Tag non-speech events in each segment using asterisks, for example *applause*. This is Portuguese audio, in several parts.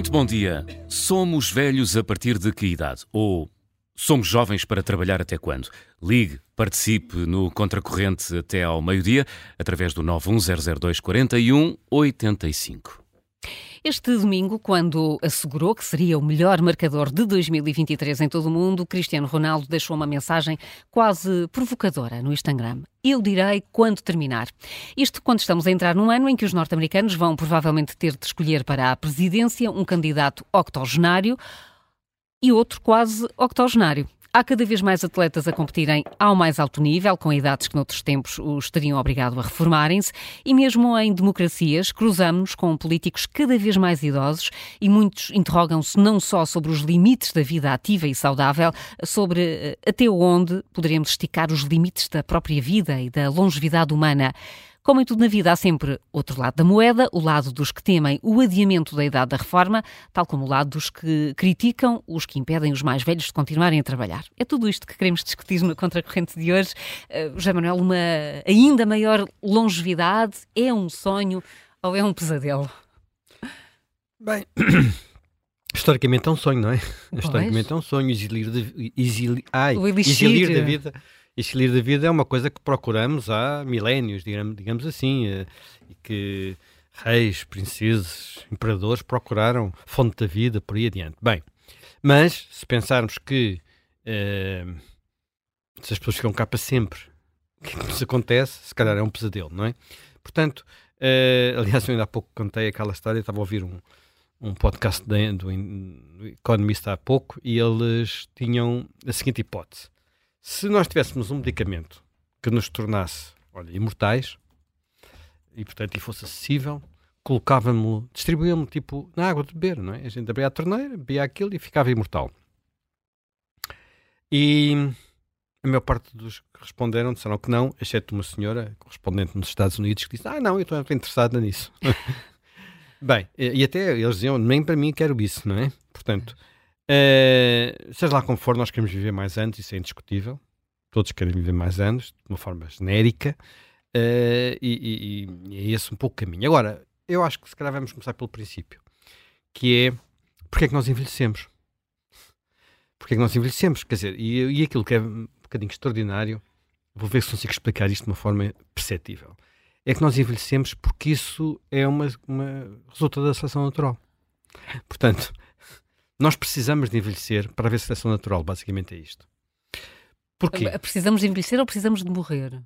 Muito bom dia. Somos velhos a partir de que idade? Ou somos jovens para trabalhar até quando? Ligue, participe no Contracorrente até ao meio-dia, através do 91002 41 85. Este domingo, quando assegurou que seria o melhor marcador de 2023 em todo o mundo, Cristiano Ronaldo deixou uma mensagem quase provocadora no Instagram. Eu direi quando terminar. Isto quando estamos a entrar num ano em que os norte-americanos vão provavelmente ter de escolher para a presidência um candidato octogenário e outro quase octogenário. Há cada vez mais atletas a competirem ao mais alto nível, com idades que noutros tempos os teriam obrigado a reformarem-se, e mesmo em democracias cruzamos com políticos cada vez mais idosos e muitos interrogam-se não só sobre os limites da vida ativa e saudável, sobre eh, até onde poderemos esticar os limites da própria vida e da longevidade humana. Como em tudo na vida, há sempre outro lado da moeda, o lado dos que temem o adiamento da idade da reforma, tal como o lado dos que criticam os que impedem os mais velhos de continuarem a trabalhar. É tudo isto que queremos discutir no Contracorrente de hoje. Uh, José Manuel, uma ainda maior longevidade é um sonho ou é um pesadelo? Bem, *coughs* historicamente é um sonho, não é? Pois. Historicamente é um sonho, exilir, de, exili, ai, exilir da vida e exilir da vida é uma coisa que procuramos há milénios, digamos, assim, eh, e que reis, princesas, imperadores procuraram fonte da vida, por aí adiante. Bem, mas se pensarmos que uh, se as pessoas ficam cá para sempre, o que, é isso acontece? Se calhar é um pesadelo, não é? Portanto, uh, aliás, eu ainda há pouco contei aquela história, estava a ouvir um, um podcast de, do, do Economista há pouco e eles tinham a seguinte hipótese se nós tivéssemos um medicamento que nos tornasse, olha, imortais, e portanto e fosse acessível, colocávamos, distribuíamos tipo na água de beber, não é? A gente abria a torneira, bebia aquilo e ficava imortal. E a maior parte dos que responderam disseram que não, exceto uma senhora correspondente nos Estados Unidos que disse: Ah, não, eu estou interessada nisso. *laughs* Bem, e até eles diziam: Nem para mim quero isso, não é? Portanto, Uh, seja lá como for, nós queremos viver mais anos, isso é indiscutível. Todos querem viver mais anos, de uma forma genérica, uh, e, e, e, é esse um pouco o caminho. Agora, eu acho que se calhar vamos começar pelo princípio, que é porque é que nós envelhecemos? Porque é que nós envelhecemos? Quer dizer, e, e aquilo que é um bocadinho extraordinário, vou ver se consigo explicar isto de uma forma perceptível, é que nós envelhecemos porque isso é uma, uma resultado da seleção natural. Portanto, nós precisamos de envelhecer para haver seleção natural, basicamente é isto. Porquê? Precisamos de envelhecer ou precisamos de morrer?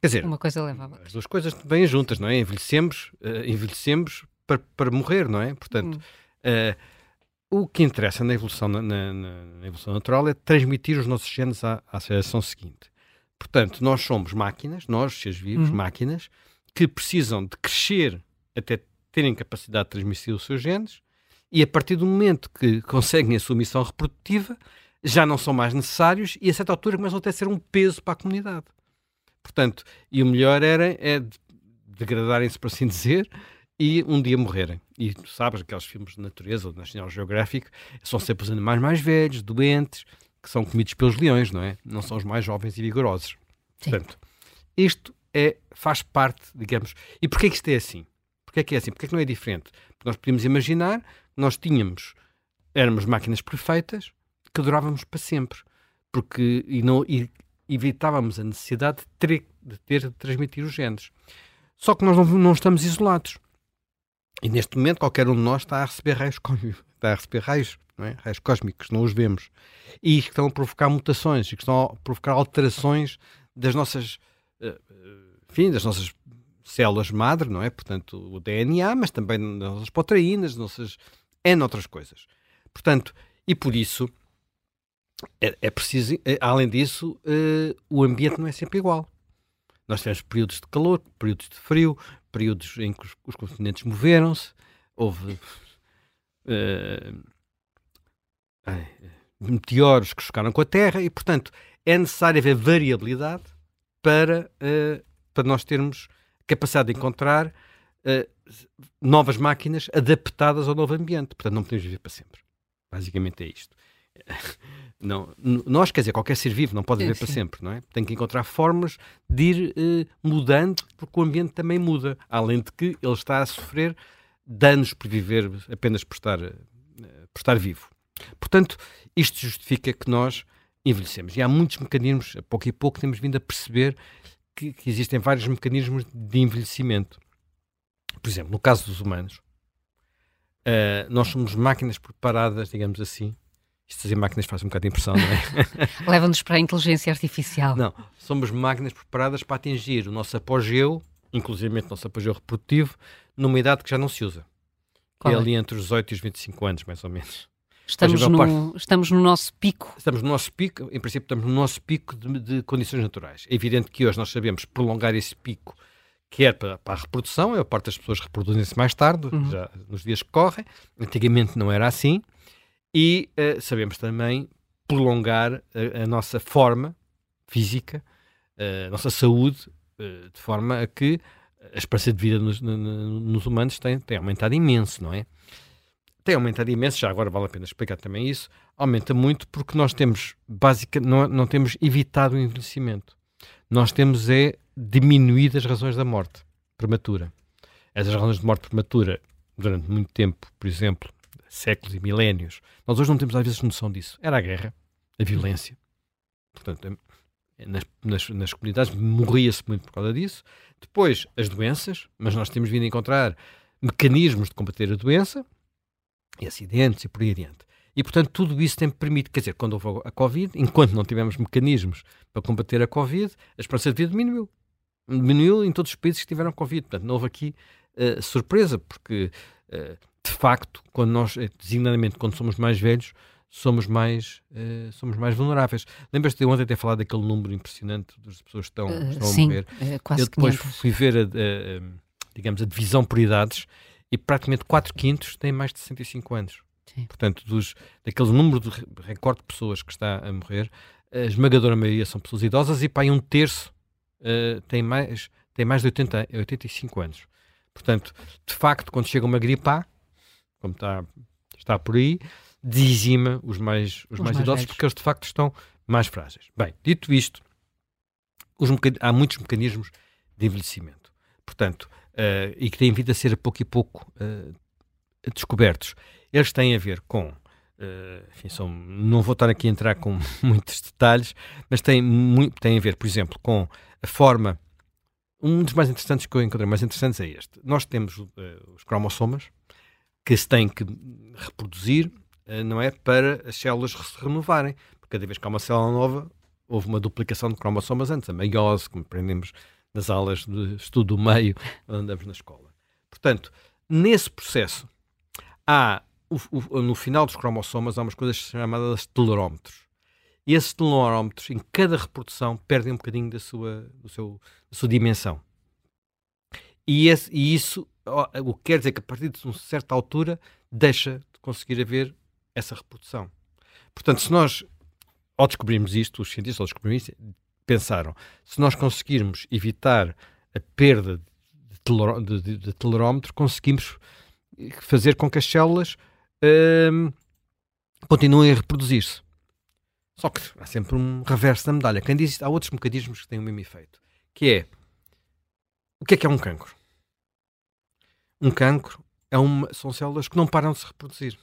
Quer dizer, uma coisa leva a as duas coisas vêm juntas, não é? Envelhecemos, uh, envelhecemos para, para morrer, não é? Portanto, hum. uh, o que interessa na evolução, na, na, na, evolução natural é transmitir os nossos genes à, à geração seguinte. Portanto, nós somos máquinas, nós, seres vivos, hum. máquinas, que precisam de crescer até terem capacidade de transmitir os seus genes e a partir do momento que conseguem a sua missão reprodutiva, já não são mais necessários e a certa altura começam até a ser um peso para a comunidade. Portanto, e o melhor era é degradarem-se, por assim dizer, e um dia morrerem. E tu sabes, aqueles filmes de natureza ou de National Geographic, são sempre os animais mais velhos, doentes, que são comidos pelos leões, não é? Não são os mais jovens e vigorosos. Sim. Portanto, isto é, faz parte, digamos. E porquê que isto é assim? Porquê que é assim? Porquê que não é diferente? Porque nós podemos imaginar nós tínhamos, éramos máquinas perfeitas que durávamos para sempre, porque e não, e evitávamos a necessidade de ter, de ter de transmitir os genes. Só que nós não, não estamos isolados. E neste momento qualquer um de nós está a receber raios cósmicos, está a receber raios, não é? raios cósmicos, não os vemos. E que estão a provocar mutações, e que estão a provocar alterações das nossas, eh, enfim, das nossas células madre, não é? Portanto, o DNA, mas também das nossas proteínas, das nossas N outras coisas. Portanto, e por isso é, é preciso, é, além disso, uh, o ambiente não é sempre igual. Nós tivemos períodos de calor, períodos de frio, períodos em que os, os continentes moveram-se, houve uh, meteoros que chocaram com a Terra e, portanto, é necessário haver variabilidade para, uh, para nós termos capacidade de encontrar novas máquinas adaptadas ao novo ambiente. Portanto, não podemos viver para sempre. Basicamente é isto. *laughs* Não, nós, quer dizer, qualquer ser vivo não pode viver para sempre, não é? Tem que encontrar formas de ir uh, mudando, porque o ambiente também muda. Além de que ele está a sofrer danos por viver apenas por estar, uh, por estar vivo. Portanto, isto justifica que nós envelhecemos. E há muitos mecanismos, a pouco e pouco temos vindo a perceber que, que existem vários mecanismos de envelhecimento. Por exemplo, no caso dos humanos, uh, nós somos máquinas preparadas, digamos assim. Isto fazer máquinas faz um bocado de impressão, não é? *laughs* Leva-nos para a inteligência artificial. Não, somos máquinas preparadas para atingir o nosso apogeu, inclusive o nosso apogeu reprodutivo, numa idade que já não se usa. Que é, é ali entre os 18 e os 25 anos, mais ou menos. Estamos no, estamos no nosso pico. Estamos no nosso pico, em princípio, estamos no nosso pico de, de condições naturais. É evidente que hoje nós sabemos prolongar esse pico, quer para, para a reprodução, a parte das pessoas reproduzem-se mais tarde, uhum. já nos dias que correm. Antigamente não era assim. E uh, sabemos também prolongar a, a, nossa forma física, uh, a nossa saúde, uh, de forma a que a esperança de vida nos, nos humanos tem, tem aumentado imenso, não é? tem aumentado imenso, já agora vale a pena explicar também isso, aumenta muito porque nós temos, basicamente, não, não temos evitado o envelhecimento. Nós temos é diminuído as razões da morte prematura. Essas razões de morte prematura, durante muito tempo, por exemplo, séculos e milénios, nós hoje não temos às vezes noção disso. Era a guerra, a violência. Portanto, nas, nas, nas comunidades morria-se muito por causa disso. Depois, as doenças, mas nós temos vindo a encontrar mecanismos de combater a doença, e acidentes e por aí adiante. E, portanto, tudo isso tem permitido, quer dizer, quando houve a Covid, enquanto não tivemos mecanismos para combater a Covid, a esperança de vida diminuiu. Diminuiu em todos os países que tiveram Covid. Portanto, não houve aqui uh, surpresa, porque, uh, de facto, quando nós, eh, designadamente, quando somos mais velhos, somos mais, uh, somos mais vulneráveis. Lembras-te de ontem ter falado daquele número impressionante das pessoas que estão, estão sim, a morrer? Quase Eu depois 500. fui ver, a, a, a, digamos, a divisão por idades e praticamente 4 quintos têm mais de 65 anos. Sim. Portanto, dos, daquele número de recorde de pessoas que está a morrer, a esmagadora maioria são pessoas idosas e para aí um terço uh, tem, mais, tem mais de 80, 85 anos. Portanto, de facto, quando chega uma gripe A, como está, está por aí, dizima os mais, os, os mais, mais, idosos, velhos. porque eles de facto estão mais frágeis. Bem, dito isto, os, há muitos mecanismos de envelhecimento. Portanto, uh, e que têm vindo a ser a pouco e pouco uh, descobertos. Eles têm a ver com, uh, enfim, são, não vou estar aqui a entrar com *laughs* muitos detalhes, mas têm, muito, têm a ver, por exemplo, com a forma. Um dos mais interessantes que eu encontrei mais interessantes é este. Nós temos os cromossomas que se têm que reproduzir, não é? Para as células se renovarem. Porque cada vez que há uma célula nova, houve uma duplicação de cromossomas antes, a meiose, como aprendemos nas aulas de estudo do meio, *laughs* onde andamos na escola. Portanto, nesse processo, há, o, o, no final dos cromossomas, há umas coisas chamadas telorómetros. E esses telorómetros, em cada reprodução, perdem um bocadinho da sua, do seu, da sua dimensão. E, esse, e isso o que quer dizer que a partir de uma certa altura deixa de conseguir haver essa reprodução. Portanto, se nós, ao descobrirmos isto, os cientistas ao descobrirem isto, pensaram, se nós conseguirmos evitar a perda de, de, de telerómetro, conseguimos fazer com que as células hum, continuem a reproduzir-se. Só que há sempre um reverso da medalha. Quem diz isto, há outros mecanismos que têm o mesmo efeito, que é o que é que é um cancro? Um cancro é uma, são células que não param de se reproduzir.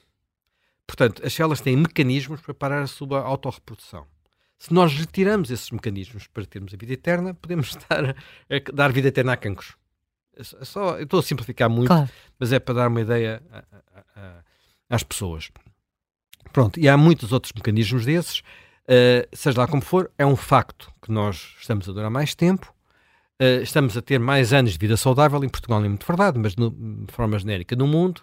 Portanto, as células têm mecanismos para parar a sua autorreprodução. Se nós retiramos esses mecanismos para termos a vida eterna, podemos *laughs* estar a, a dar vida eterna a cancros. É só, eu estou a simplificar muito, claro. mas é para dar uma ideia a, a, às pessoas. Pronto, e há muitos outros mecanismos desses. Uh, seja lá como for, é um facto que nós estamos a durar mais tempo, uh, estamos a ter mais anos de vida saudável. Em Portugal não é muito verdade, mas no, de forma genérica no mundo.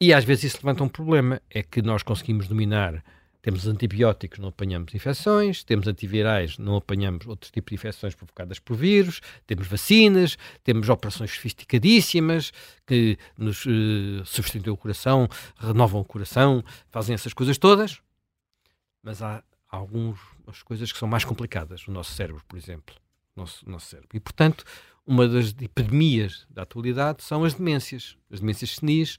E às vezes isso levanta um problema: é que nós conseguimos dominar temos antibióticos, não apanhamos infecções, temos antivirais, não apanhamos outro tipo de infecções provocadas por vírus, temos vacinas, temos operações sofisticadíssimas que nos uh, substituem o coração, renovam o coração, fazem essas coisas todas. Mas há, algumas coisas que são mais complicadas, o nosso cérebro, por exemplo. Nosso, nosso cérebro. E, portanto, uma das epidemias da atualidade são as demências, as demências senis,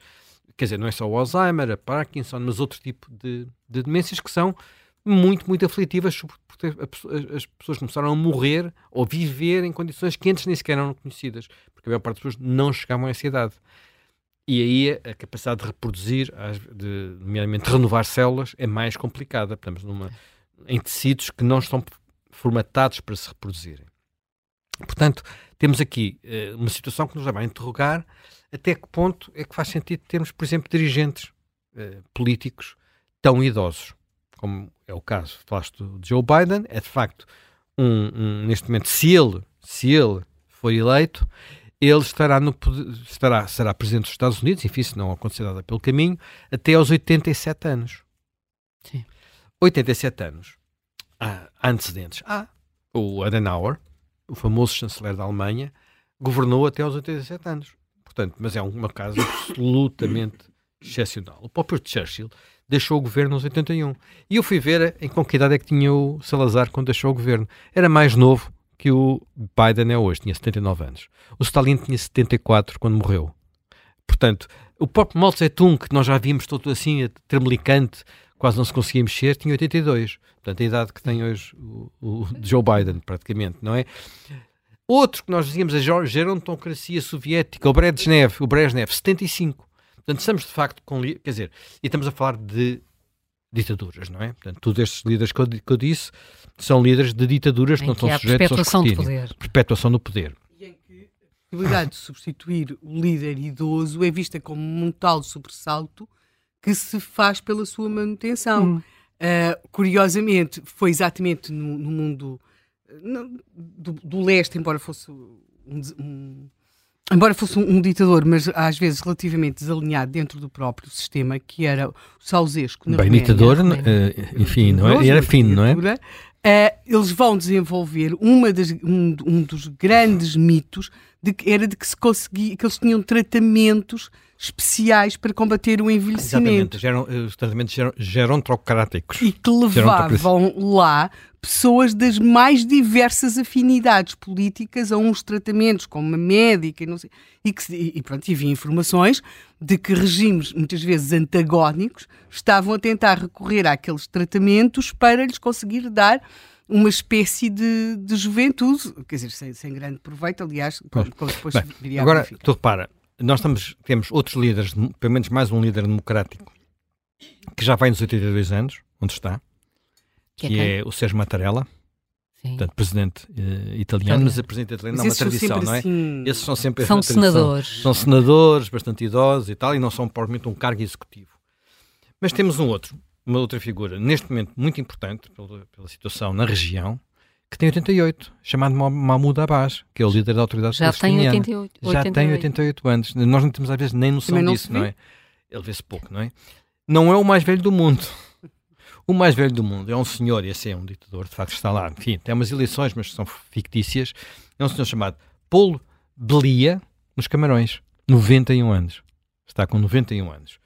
quer dizer, não é só o Alzheimer, a Parkinson, mas outro tipo de, de demências que são muito, muito aflitivas, porque as pessoas começaram a morrer ou viver em condições que antes nem sequer eram conhecidas, porque a maior parte das pessoas não chegavam a essa idade. E aí a capacidade de reproduzir, de, nomeadamente renovar células, é mais complicada. Estamos numa, em tecidos que não estão formatados para se reproduzirem. Portanto, temos aqui uh, uma situação que nos leva a interrogar até que ponto é que faz sentido termos, por exemplo, dirigentes uh, políticos tão idosos, como é o caso, falaste de Joe Biden, é de facto um, um, neste momento, se ele, se ele for eleito, ele estará, no, estará será presidente dos Estados Unidos, enfim, se não acontecer nada pelo caminho, até aos 87 anos. Sim. 87 anos. Há antecedentes. Há o Adenauer, o famoso chanceler da Alemanha, governou até aos 87 anos. Portanto, mas é uma casa *coughs* absolutamente excepcional. O próprio Churchill deixou o governo aos 81. E eu fui ver em com que idade é que tinha o Salazar quando deixou o governo. Era mais novo que o Biden é hoje, tinha 79 anos. O Stalin tinha 74 quando morreu. Portanto, o próprio Mao Tse-tung, que nós já vimos todo assim, tremelicante, quase não se conseguia mexer, tinha 82. Portanto, a idade que tem hoje o, o Joe Biden, praticamente, não é? Outro que nós dizíamos, a gerontocracia soviética, o Brezhnev, o Brezhnev, 75. Portanto, estamos de facto com. Quer dizer, e estamos a falar de ditaduras, não é? Portanto, todos estes líderes que eu, que eu disse são líderes de ditaduras que não estão sujeitos ao escrutínio. Do poder. Perpetuação do poder. E em que a possibilidade de substituir o líder idoso é vista como um tal sobressalto que se faz pela sua manutenção. Hum. Uh, curiosamente, foi exatamente no, no mundo no, do, do, leste, embora fosse um, um embora fosse um, um, ditador, mas às vezes relativamente desalinhado dentro do próprio sistema, que era o Sausesco. Bem, Roménia, ditador, uh, enfim, não é? era fino, não é? Uh, eles vão desenvolver uma das, um, um dos grandes mitos de que era de que se conseguia, que eles tinham tratamentos especiais para combater o envelhecimento. Exatamente, geram, os tratamentos geron, gerontocráticos. E que levavam lá pessoas das mais diversas afinidades políticas a uns tratamentos, como uma médica, não sei, e, que, e, pronto, e havia informações de que regimes, muitas vezes antagónicos, estavam a tentar recorrer àqueles tratamentos para lhes conseguir dar uma espécie de, de juventude, quer dizer, sem, sem grande proveito, aliás, como, como depois Bem, viria Agora, tu repara, nós estamos, temos outros líderes, pelo menos mais um líder democrático, que já vai nos 82 anos, onde está, que, que é, é, o Sérgio Mattarella. Sim. Portanto, presidente uh, italiano, mas a presidente italiana não é uma tradição, não é? Assim... Esses são sempre são senadores. São senadores, bastante idosos e tal, e não são provavelmente um cargo executivo. Mas temos um outro, uma outra figura, neste momento muito importante pela, pela situação na região, que tem 88, chamado Mahmoud Abbas, que é o líder da autoridade Já tem 88, Já 88. tem 88 anos. Nós não temos às vezes nem noção não disso, não é? Ele vê-se pouco, não é? Não é o mais velho do mundo. *laughs* O mais velho do mundo é um senhor, e esse é um ditador, de facto está lá. Enfim, tem umas eleições, mas são fictícias. É um senhor chamado Paulo Belia, nos Camarões. 91 anos. Está com 91 anos.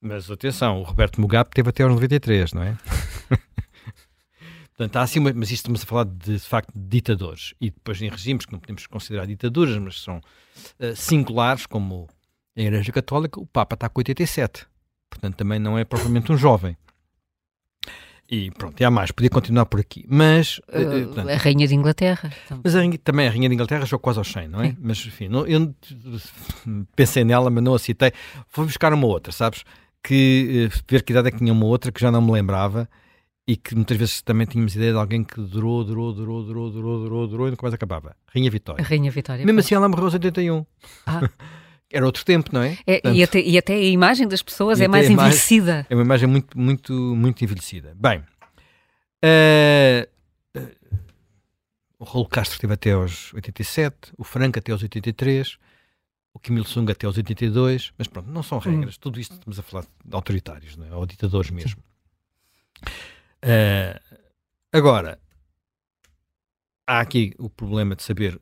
Mas atenção, o Roberto Mugabe teve até aos 93, não é? Portanto, há assim uma, mas isto estamos a falar de, de facto de ditadores. E depois em regimes que não podemos considerar ditaduras, mas são uh, singulares, como a Igreja Católica, o Papa está com 87. Portanto, também não é propriamente um jovem. E pronto, e há mais, podia continuar por aqui. Mas. Uh, portanto, a Rainha de Inglaterra. Mas a, também a Rainha de Inglaterra já quase aos 100, não é? Sim. Mas enfim, não, eu pensei nela, mas não a citei. Vou buscar uma outra, sabes? Que ver que idade é que tinha uma outra que já não me lembrava e que muitas vezes também tínhamos ideia de alguém que durou, durou, durou, durou, durou, durou, durou e nunca mais acabava. Rainha Vitória. Rainha Vitória. Mesmo assim ela morreu aos 81. Ah. *laughs* Era outro tempo, não é? é Portanto, e, até, e, até, a imagem das pessoas é mais envelhecida. É uma imagem muito, muito, muito envelhecida. Bem, uh, uh, o Raul Castro esteve até aos 87, o Franco até aos 83, o Kim Il-sung até aos 82, mas pronto, não são regras. Hum. Tudo isto estamos a falar de autoritários, não é? ou ditadores mesmo. Uh, agora, há aqui o problema de saber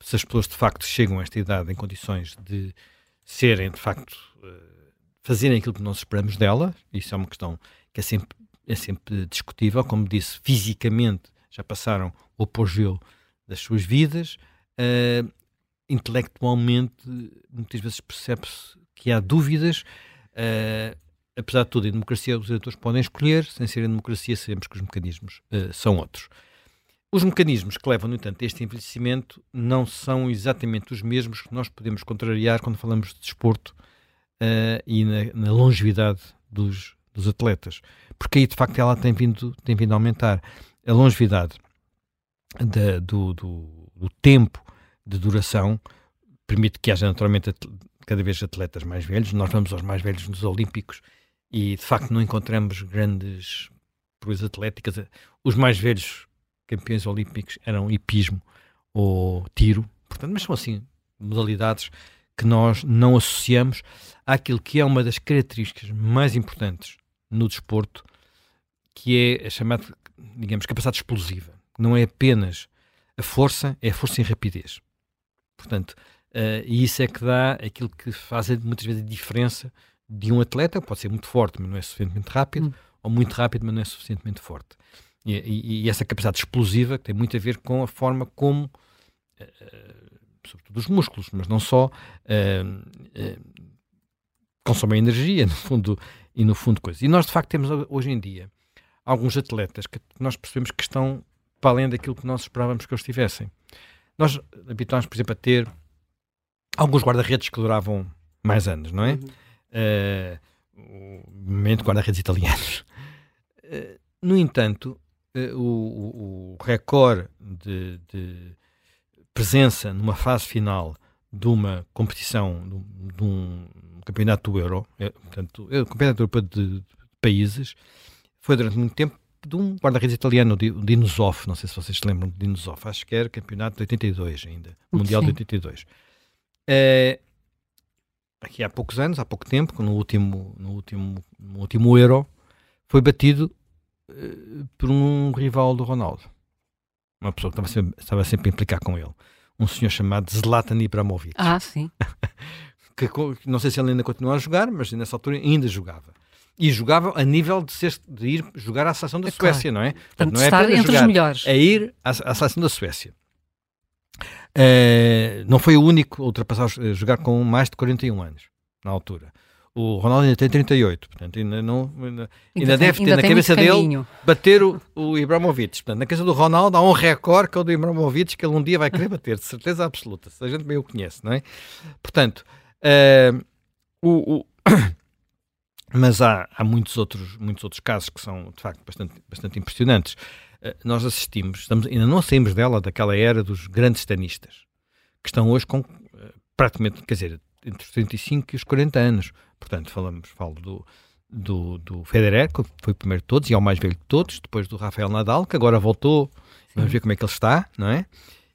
se as pessoas de facto chegam a esta idade em condições de serem de facto uh, fazerem aquilo que nós esperamos delas. Isso é uma questão que é sempre, é sempre discutível. Como disse, fisicamente já passaram o apogeu das suas vidas. Uh, intelectualmente, muitas vezes percebe-se que há dúvidas. Uh, apesar de tudo, em democracia os eleitores podem escolher, sem ser em democracia sabemos que os mecanismos uh, são outros. Os mecanismos que levam, no entanto, a este envelhecimento não são exatamente os mesmos que nós podemos contrariar quando falamos de desporto uh, e na, na longevidade dos, dos, atletas. Porque aí, de facto, ela tem vindo, tem vindo a aumentar. A longevidade da, do, do, do, tempo de duração permite que haja naturalmente cada vez atletas mais velhos. Nós vamos aos mais velhos nos Olímpicos e, de facto, não encontramos grandes proezas atléticas. Os mais velhos campeões olímpicos eram hipismo ou tiro, portanto, mas são assim modalidades que nós não associamos àquilo que é uma das características mais importantes no desporto, que é a chamada, digamos, capacidade explosiva. Não é apenas a força, é a força em rapidez. Portanto, uh, e isso é que dá aquilo que faz muitas vezes a diferença de um atleta, pode ser muito forte, mas não é suficientemente rápido, hum. ou muito rápido, mas não é suficientemente forte. E, e, e, essa capacidade explosiva tem muito a ver com a forma como uh, sobretudo os músculos, mas não só, uh, uh, consomem energia, *laughs* no fundo, e no fundo coisas. E nós, de facto, temos hoje em dia alguns atletas que nós percebemos que estão para além daquilo que nós esperávamos que eles tivessem. Nós habituámos, por exemplo, a ter alguns guarda-redes que duravam mais anos, não é? Uhum. Uh, momento guarda-redes italianos. Uh, no entanto, uh, o, o, recorde de, de, presença numa fase final de uma competição, de, de um campeonato do Euro, é, portanto, é, o campeonato europeu de, de, países, foi durante muito tempo de um guarda-redes italiano, o Dinosov, não sei se vocês se lembram de Dinosov, acho que era campeonato de 82 ainda, Mundial Sim. de 82. É, aqui há poucos anos, há pouco tempo, no último, no último, no último Euro, foi batido uh, por um rival do Ronaldo uma pessoa que estava sempre, estava sempre a implicar com ele, um senhor chamado Zlatan Ibrahimovic. Ah, sim. *laughs* que, não sei se ele ainda continua a jogar, mas nessa altura ainda jogava. E jogava a nível de, ser, de ir jogar à seleção da é Suécia, claro. não é? Portanto, não é estar entre jogar, os melhores. É ir à, à seleção da Suécia. Uh, não foi o único a ultrapassar, a jogar com mais de 41 anos, na altura. O Ronaldo ainda tem 38, portanto, ainda, não, ainda, ainda deve ter ainda na cabeça dele bater o, o Ibrahimovic. Portanto, na cabeça do Ronaldo há um recorde que é o do Ibrahimovic que ele um dia vai querer bater, de certeza absoluta, se a gente bem o conhece, não é? Portanto, uh, o, o *coughs* mas há, há muitos, outros, muitos outros casos que são, de facto, bastante, bastante impressionantes. Uh, nós assistimos, estamos, ainda não saímos dela, daquela era dos grandes tenistas, que estão hoje com uh, praticamente, quer dizer, entre os 35 e os 40 anos. Portanto, falamos, falo do, do, do Federer, que foi o primeiro de todos e é o mais velho de todos, depois do Rafael Nadal, que agora voltou, Sim. vamos ver como é que ele está, não é?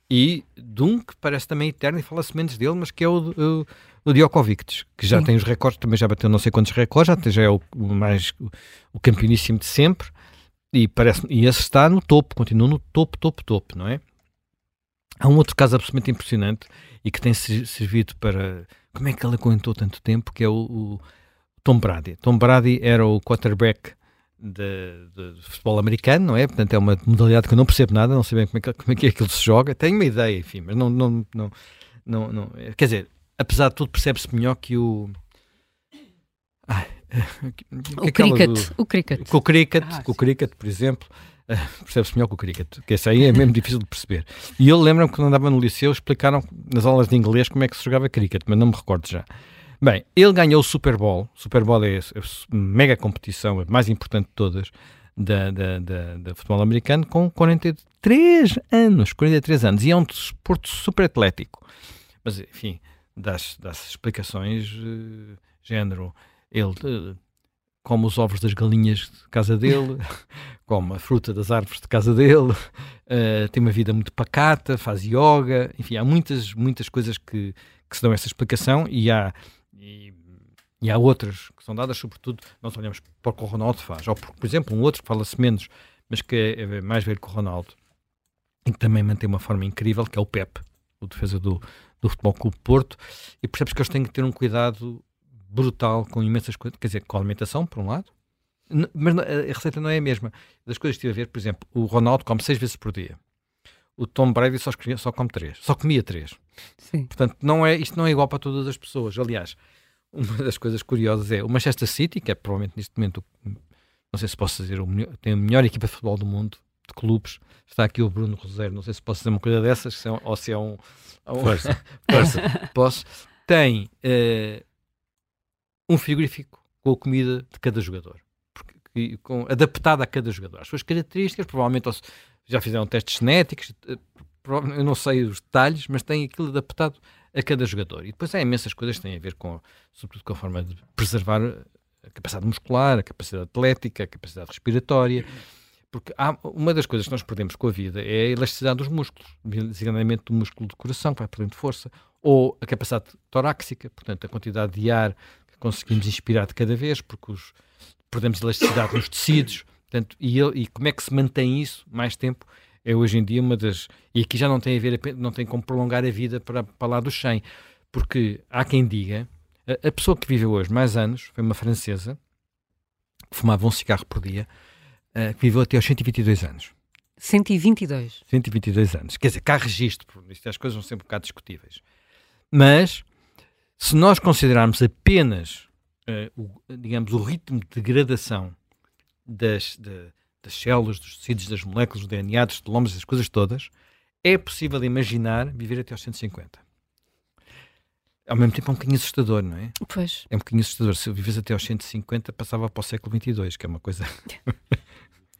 E de um que parece também eterno e fala-se menos dele, mas que é o, o, o Djokovic, que já Sim. tem os recordes, também já bateu não sei quantos recordes, já, já é o, o mais o campeoníssimo de sempre e, parece, e esse está no topo, continua no topo, topo, topo, não é? Há um outro caso absolutamente impressionante e que tem servido para como é que ele aguentou tanto tempo, que é o, o Tom Brady. Tom Brady era o quarterback de, de, futebol americano, não é? Portanto, é uma modalidade que eu não percebo nada, não sei bem como é que, como é, que é aquilo se joga. Tenho uma ideia, enfim, mas não. não, não, não, não quer dizer, apesar de tudo, percebe-se melhor que o. Ai, o, cricket, do, o cricket. Com o cricket, ah, com o cricket, por exemplo. percebe-se melhor que o cricket, que esse aí é mesmo difícil de perceber. E eu lembro-me que quando andava no liceu explicaram nas aulas de inglês como é que se jogava cricket, mas não me recordo já. Bem, ele ganhou o Super Bowl. O Super Bowl é a mega competição, a mais importante de todas, da, da, da, da, futebol americano, com 43 anos. 43 anos. E é um desporto super atlético. Mas, enfim, das, das explicações, uh, género, ele uh, come os ovos das galinhas de casa dele, *laughs* come a fruta das árvores de casa dele, uh, *laughs* tem uma vida muito pacata, faz yoga, enfim, há muitas, muitas coisas que, que se dão essa explicação e há, e, e, há outras que são dadas, sobretudo, nós olhamos para o que o Ronaldo faz, ou por, por exemplo, um outro que fala-se menos, mas que é, é mais velho que o Ronaldo, e que também mantém uma forma incrível, que é o Pep, o defesa do, do Futebol Clube Porto, e percebes que eles têm que ter um cuidado brutal com imensas coisas, quer dizer, com a alimentação, por um lado, mas a receita não é a mesma. Das coisas que estive a ver, por exemplo, o Ronaldo come seis vezes por dia. O Tom Brady só, escolhia, só come três, só comia três. Sim. Portanto, não é, isto não é igual para todas as pessoas. Aliás, uma das coisas curiosas é o Manchester City, que é provavelmente neste momento, não sei se posso dizer, o melhor, tem a melhor equipa de futebol do mundo, de clubes. Está aqui o Bruno Rosério, não sei se posso dizer uma coisa dessas, se é, ou se é um. um Força. *laughs* Força. Posso. Tem uh, um frigorífico com a comida de cada jogador, porque, com, adaptada a cada jogador. As suas características, provavelmente já fizeram testes genéticos, eh, eu não sei os detalhes, mas tem aquilo adaptado a cada jogador. E depois há imensas coisas que têm a ver com, sobretudo com a forma de preservar a capacidade muscular, a capacidade atlética, a capacidade respiratória. Porque há, uma das coisas que nós perdemos com a vida é a elasticidade dos músculos, designadamente do músculo do coração, que vai perdendo força, ou a capacidade torácica, portanto, a quantidade de ar conseguimos inspirar de cada vez, porque os, perdemos elasticidade nos tecidos. Portanto, e, e como é que se mantém isso mais tempo? É hoje em dia uma das. E aqui já não tem a ver, não tem como prolongar a vida para, para lá dos 100, porque há quem diga, a, a pessoa que viveu hoje mais anos foi uma francesa que fumava um cigarro por dia uh, que viveu até aos 122 anos. 122. 122 anos. Quer dizer, cá registro, isto, as coisas são sempre um bocado discutíveis. Mas, se nós considerarmos apenas, uh, o, digamos, o ritmo de degradação das, de, das células, dos tecidos, das moléculas, do DNA, dos telomeros, das coisas todas, é possível imaginar viver até aos 150. Ao mesmo tempo é um bocadinho assustador, não é? Pois. É um bocadinho assustador. Se eu vivesse até aos 150, passava para o século 22, que é uma coisa... *laughs*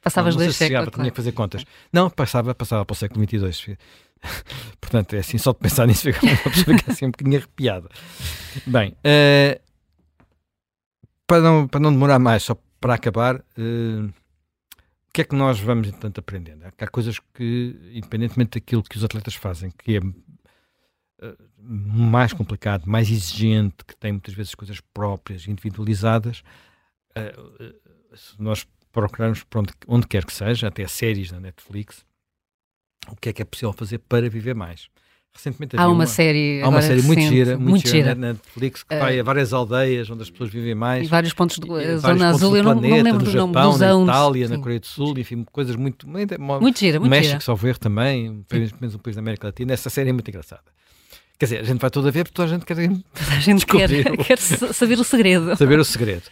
Passavas dois séculos. Claro. Tinha que fazer contas. Não, passava, passava para o século 22. *laughs* Portanto, é assim, só de pensar nisso fica uma pessoa fica assim um bocadinho arrepiada. Bem, uh, para, não, para não demorar mais, só para acabar, uh, o que é que nós vamos, entanto, aprendendo? Há coisas que, independentemente daquilo que os atletas fazem, que é uh, mais complicado, mais exigente, que tem muitas vezes coisas próprias, individualizadas, se nós procurarmos onde, onde quer que seja, até séries na Netflix, o que é que é possível fazer para viver mais. Recentemente há uma, uma, série, há uma série muito gira, muito, muito gira, na Netflix que uh, vai a várias aldeias onde as pessoas vivem mais. E vários pontos do e, Zona Azul, eu não, planeta, não lembro do Japão, nome, dos na Itália, sim. na Coreia do Sul, enfim, coisas muito... Muito gira, muito México, gira. só ver também, pelo menos um país da América Latina. Essa série é muito engraçada. Quer dizer, a gente vai toda a ver porque toda a gente quer Toda a gente quer, *laughs* quer saber o segredo. Saber o segredo.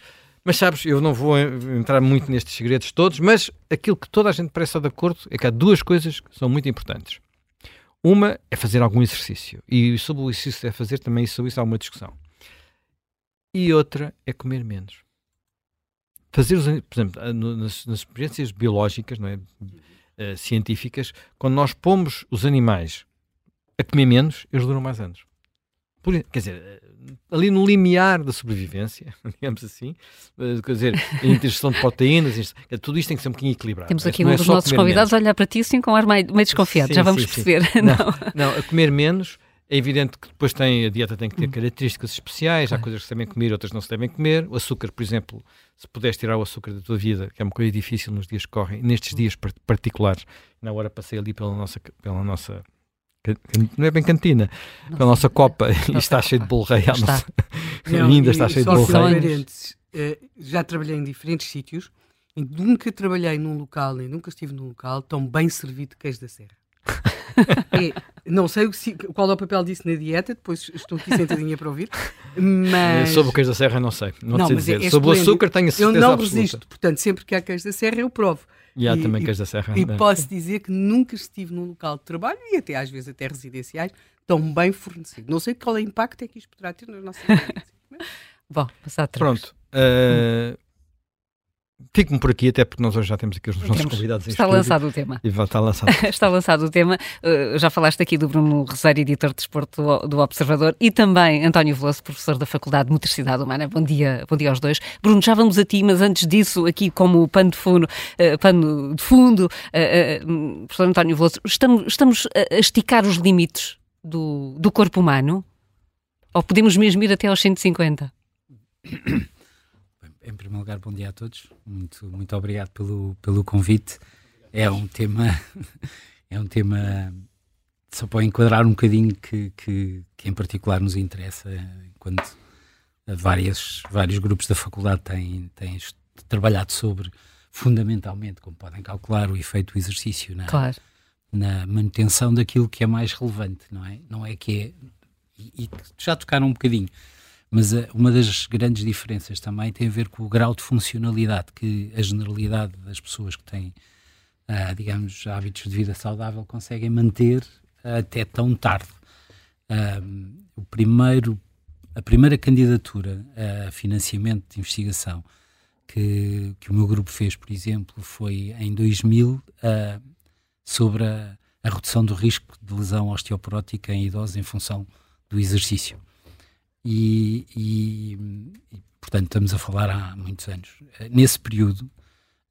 Mas sabes, eu não vou entrar muito nestes segredos todos, mas aquilo que toda a gente parece estar de acordo é que há duas coisas que são muito importantes. Uma é fazer algum exercício. E sobre o exercício é fazer também sobre isso há uma discussão. E outra é comer menos. Fazer, por exemplo, nas, nas experiências biológicas, não é? Uh, científicas, quando nós pomos os animais a comer menos, eles duram mais anos. Por, quer dizer, ali no limiar da sobrevivência, *laughs* digamos assim, eh, quer dizer, a ingestão de proteínas, tudo isto tem que ser um bocadinho equilibrado. Temos aqui um é dos nossos convidados a olhar para ti assim com um ar meio, meio desconfiado, sim, já vamos sim, perceber. *laughs* Sim. Não, não, a comer menos, é evidente que depois tem, a dieta tem que ter hum. características especiais, há coisas que se devem comer, outras não se devem comer. O açúcar, por exemplo, se puderes tirar o açúcar da tua vida, que é uma coisa difícil nos dias que correm, nestes dias particulares, na hora passei ali pela nossa, pela nossa não é bem cantina, a nossa copa *laughs* e está cheio de bolo rei. Está. Não, ainda está cheio de bolo rei. Já trabalhei em diferentes sítios e nunca trabalhei num local, nem nunca estive num local tão bem servido de queijo da serra. é, *laughs* não sei qual é o papel disso na dieta, depois estou aqui sentadinha para ouvir. Mas... Sobre o queijo da serra, não sei. Não, não sei dizer. É, é Sobre o açúcar, tenho a certeza. Eu não absoluta. resisto, portanto, sempre que há queijo da serra, eu provo. E há e, também queijo da serra. E, né? posso dizer que nunca estive num local de trabalho, e até às vezes até residenciais, tão bem fornecido. Não sei qual é o impacto é que isto poderá ter nas nossas *laughs* vidas. Bom, passar Pronto. Uh, Fico-me por aqui, até porque nós hoje já temos aqui os nossos temos. convidados. Está lançado o tema. E está lançado. *laughs* está lançado o tema. Uh, já falaste aqui do Bruno Rosário, editor de desporto do, do, Observador, e também António Veloso, professor da Faculdade de Motricidade Humana. Bom dia, bom dia aos dois. Bruno, já vamos a ti, mas antes disso, aqui como pano de fundo, uh, pano de fundo uh, professor António Veloso, estamos, estamos a esticar os limites do, do corpo humano? Ou podemos mesmo ir até aos 150? *coughs* em primeiro lugar, bom dia a todos. Muito, muito obrigado pelo, pelo convite. É um tema, *laughs* é um tema só para enquadrar um bocadinho que, que, que em particular nos interessa, enquanto várias, vários grupos da faculdade têm, têm trabalhado sobre, fundamentalmente, como podem calcular, o efeito do exercício na, claro. na manutenção daquilo que é mais relevante, não é? Não é que é. E, e já tocaram um bocadinho mas uh, uma das grandes diferenças também tem a ver com o grau de funcionalidade que a generalidade das pessoas que têm, uh, digamos, hábitos de vida saudável conseguem manter até tão tarde. o primeiro a primeira candidatura a financiamento de investigação que, que o meu grupo fez, por exemplo, foi em 2000 uh, sobre a, a, redução do risco de lesão osteoporótica em idosos em função do exercício. E, e, e portanto, estamos a falar há muitos anos. Uh, nesse período,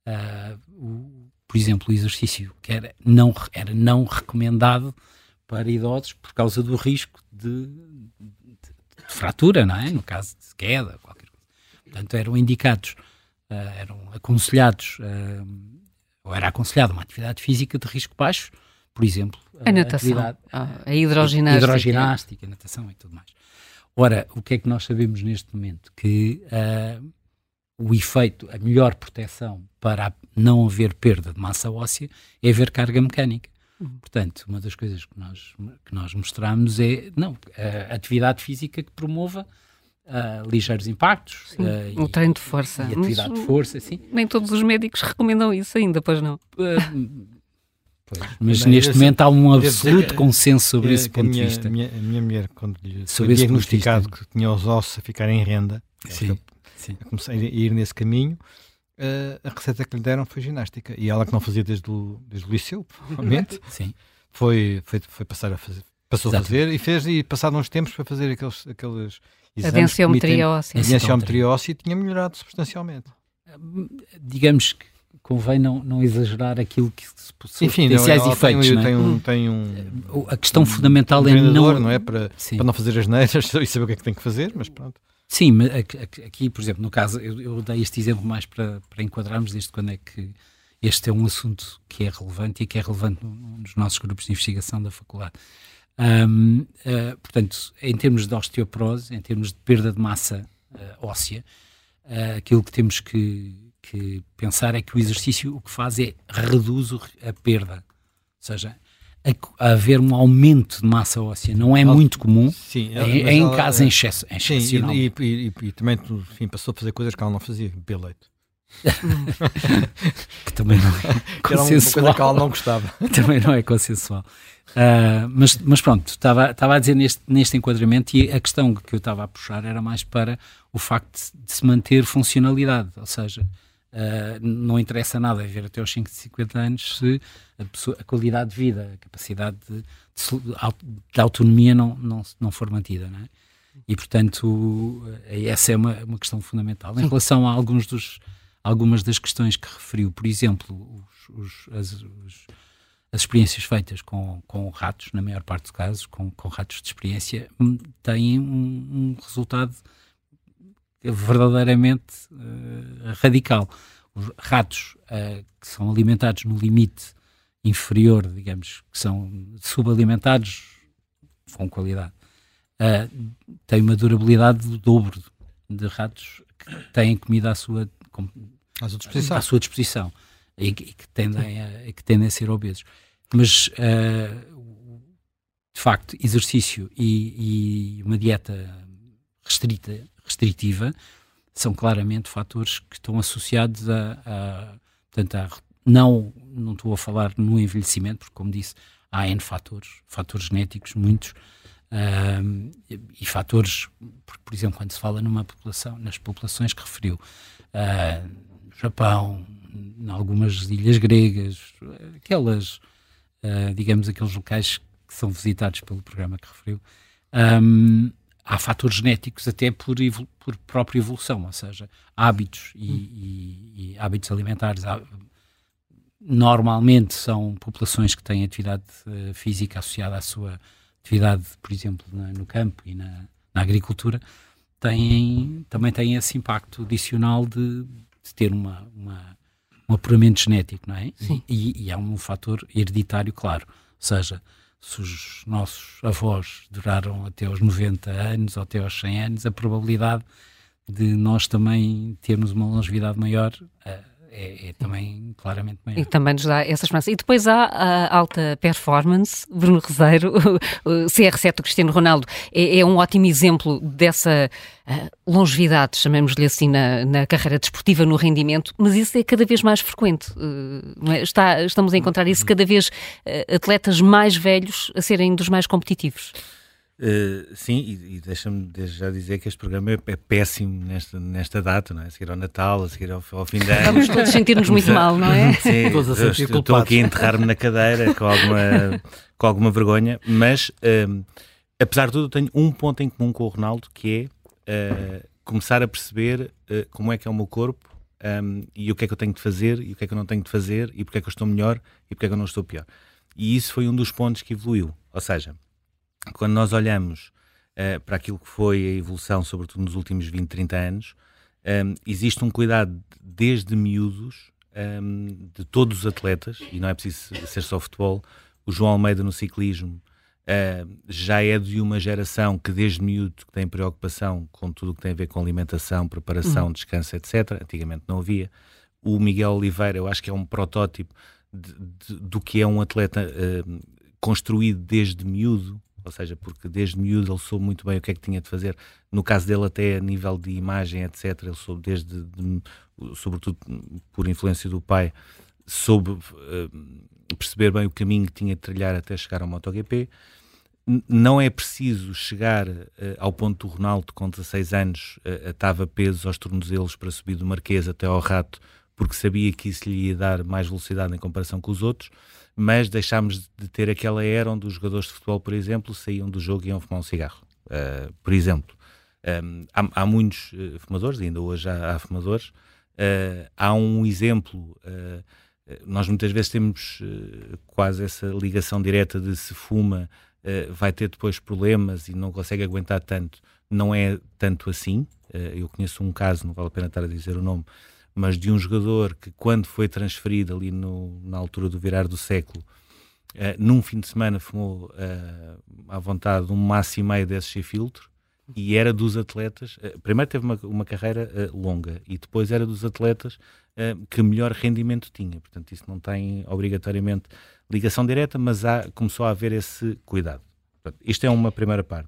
uh, o, por exemplo, o exercício que era não, era não recomendado para idosos por causa do risco de, de, de fratura, não é? No caso de queda, qualquer coisa. Portanto, eram indicados uh, eram aconselhados, uh, ou era aconselhada uma atividade física de risco baixo, por exemplo, a, natação, a, a hidroginástica. hidroginástica, a natação e tudo mais. Ora, o que é que nós sabemos neste momento? Que uh, o efeito, a melhor proteção para não haver perda de massa óssea é haver carga mecânica. Uhum. Portanto, uma das coisas que nós, que nós mostramos é não, atividade física que promova uh, ligeiros impactos. Uh, o treino de força. E atividade mas, de força, sim. Nem todos os médicos recomendam isso ainda, pois não. Uh, pois, mas neste momento há um absoluto consenso sobre esse ponto minha, de vista. A minha, a minha mulher, quando lhe foi diagnosticado que tinha os ossos a ficar em renda, sim, sim. a começar a ir nesse caminho, Uh, a receita que lhe deram foi ginástica. E ela que não fazia desde o, desde o liceu, provavelmente, *laughs* Sim. Foi, foi, foi passar a fazer. Passou Exato. a fazer e fez, e passado uns tempos foi fazer aqueles, aqueles a densiometria óssea. A densiometria óssea tinha melhorado substancialmente. Digamos que convém não, não exagerar aquilo que se Enfim, potenciais não, efeitos. Tem, é? tem, um, tem um, a questão um, fundamental um é não, não é para, para não fazer as neiras *laughs* e saber o que é que tem que fazer, mas pronto. Sim, mas aqui, por exemplo, no caso, eu, eu dei este exemplo mais para, para enquadrarmos desde quando é que este é um assunto que é relevante e que é relevante nos nossos grupos de investigação da faculdade. Um, uh, eh, portanto, em termos de osteoporose, em termos de perda de massa uh, óssea, uh, aquilo que temos que, que, pensar é que o exercício o que faz é reduz a perda. Ou seja, a, a haver um aumento de massa óssea não é muito comum, sim, é, é em caso é, excesso, é excepcional. Sim, e, e, e, e, também enfim, passou a fazer coisas que ela não fazia, beber leite. *laughs* que também não é *laughs* consensual. Que ela não gostava. *laughs* também não é consensual. Uh, mas, mas pronto, estava, estava a dizer neste, neste enquadramento e a questão que eu estava a puxar era mais para o facto de, se manter funcionalidade, ou seja, uh, não interessa nada ver até aos 5 50 anos se a, pessoa, a qualidade de vida, a capacidade de, de, de, autonomia não, não, não for mantida, não é? E portanto, essa é uma, uma questão fundamental. Em relação a alguns dos, algumas das questões que referiu, por exemplo, os, os, as, os as experiências feitas com, com ratos, na maior parte dos casos, com, com ratos de experiência, hum, têm um, um resultado verdadeiramente uh, radical. Os ratos uh, que são alimentados no limite inferior, digamos, que são subalimentados com qualidade, uh, têm uma durabilidade do dobro de ratos que têm comida à sua, com, à sua disposição. À sua disposição e, que, tendem a, que tendem a ser obesos. Mas, de facto, exercício e, e, uma dieta restrita, restritiva são claramente fatores que estão associados a, a, portanto, a não, não estou a falar no envelhecimento, porque, como disse, há N fatores, fatores genéticos, muitos, uh, e fatores, por, por, exemplo, quando se fala numa população, nas populações que referiu, uh, no Japão, em algumas ilhas gregas, aquelas uh, digamos, aqueles locais que são visitados pelo programa que referiu, um, há fatores genéticos até por, por própria evolução, ou seja, hábitos e, hum. e, e hábitos alimentares. Normalmente são populações que têm atividade uh, física associada à sua atividade, por exemplo, na, no campo e na, na agricultura, têm, também têm esse impacto adicional de, de ter uma, uma um apuramento genético, não é? Sim. E, e há um fator hereditário, claro. Ou seja, se os nossos avós duraram até aos 90 anos ou até aos 100 anos, a probabilidade de nós também termos uma longevidade maior uh, é, é, também claramente maior. E também nos dá essa esperança. E depois há a alta performance, Bruno Rezeiro, *laughs* o CR7 do Cristiano Ronaldo, é, é um ótimo exemplo dessa uh, longevidade, chamemos-lhe assim, na, na, carreira desportiva, no rendimento, mas isso é cada vez mais frequente. Uh, é? Está, estamos a encontrar isso cada vez uh, atletas mais velhos a serem dos mais competitivos. Uh, sim, e, e deixa-me já dizer que este programa é, é, péssimo nesta, nesta data, não é? A seguir ao Natal, a seguir ao, ao fim de ano. Vamos todos sentir-nos muito mal, não é? *laughs* Sim, todos a sentir estou aqui a enterrar-me na cadeira com alguma, *laughs* com alguma vergonha, mas uh, apesar de tudo, tenho um ponto em comum com o Ronaldo que é uh, começar a perceber como é que é o meu corpo um, e o que é que eu tenho de fazer e o que é que eu não tenho de fazer e porque é que eu estou melhor e porque é que eu não estou pior. E isso foi um dos pontos que evoluiu. Ou seja, quando nós olhamos uh, para aquilo que foi a evolução, sobretudo nos últimos 20, 30 anos, um, existe um cuidado desde miúdos um, de todos os atletas, e não é preciso ser só futebol. O João Almeida no ciclismo uh, já é de uma geração que desde miúdo tem preocupação com tudo o que tem a ver com alimentação, preparação, uhum. descanso, etc. Antigamente não havia. O Miguel Oliveira, eu acho que é um protótipo de, de, do que é um atleta uh, construído desde miúdo, ou seja, porque desde miúdo ele soube muito bem o que é que tinha de fazer. No caso dele, até a nível de imagem, etc., ele soube desde, de, sobretudo por influência do pai, soube uh, perceber bem o caminho que tinha de trilhar até chegar ao MotoGP. não é preciso chegar uh, ao ponto do Ronaldo, com 16 anos, uh, atava pesos aos tornozelos para subir do Marquês até ao Rato, porque sabia que isso lhe ia dar mais velocidade em comparação com os outros mas deixámos de ter aquela era onde os jogadores de futebol, por exemplo, saíam do jogo e iam fumar um cigarro. Uh, por exemplo, um, há, há, muitos uh, fumadores, ainda hoje há, há fumadores. Uh, há um exemplo, nós muitas vezes temos quase essa ligação direta de se fuma, vai ter depois problemas e não consegue aguentar tanto. Não é tanto assim. eu conheço um caso, não vale a pena estar a dizer o nome, mas de um jogador que, quando foi transferido ali no, na altura do virar do século, uh, num fim de semana fumou uh, à vontade um maço e meio de SC filtro e era dos atletas. Uh, primeiro teve uma, uma carreira longa e depois era dos atletas que melhor rendimento tinha. Portanto, isso não tem obrigatoriamente ligação direta, mas há, começou a haver esse cuidado. Portanto, isto é uma primeira parte.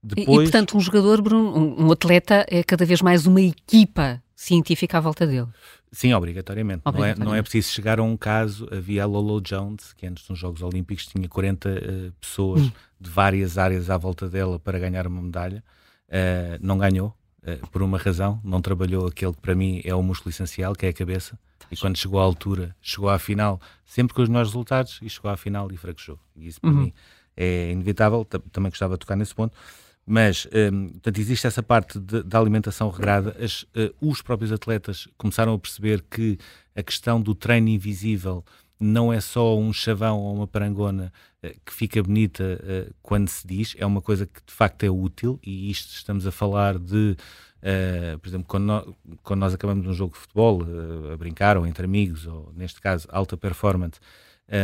Depois... E, e, portanto, um jogador, Bruno, um, um atleta é cada vez mais uma equipa científica à volta dele. Sim, obrigatoriamente. obrigatoriamente. Não, é, não é preciso chegar a um caso. Havia a Lolo Jones, que antes dos Jogos Olímpicos tinha 40 uh, eh, pessoas hum. de várias áreas à volta dela para ganhar uma medalha. Uh, não ganhou, uh, por uma razão. Não trabalhou aquele que para mim é o músculo essencial, que é a cabeça. E quando chegou à altura, chegou à final, sempre com os melhores resultados, e chegou à final e fraquejou. E isso para uhum. mim é inevitável. Também gostava de tocar nesse ponto. Mas, um, portanto, existe essa parte da alimentação regrada. As, uh, os próprios atletas começaram a perceber que a questão do treino invisível não é só um chavão ou uma parangona uh, que fica bonita uh, quando se diz, é uma coisa que de facto é útil e isto estamos a falar de, uh, por exemplo, quando nós, quando nós, acabamos um jogo de futebol a brincar ou entre amigos, ou neste caso alta performance,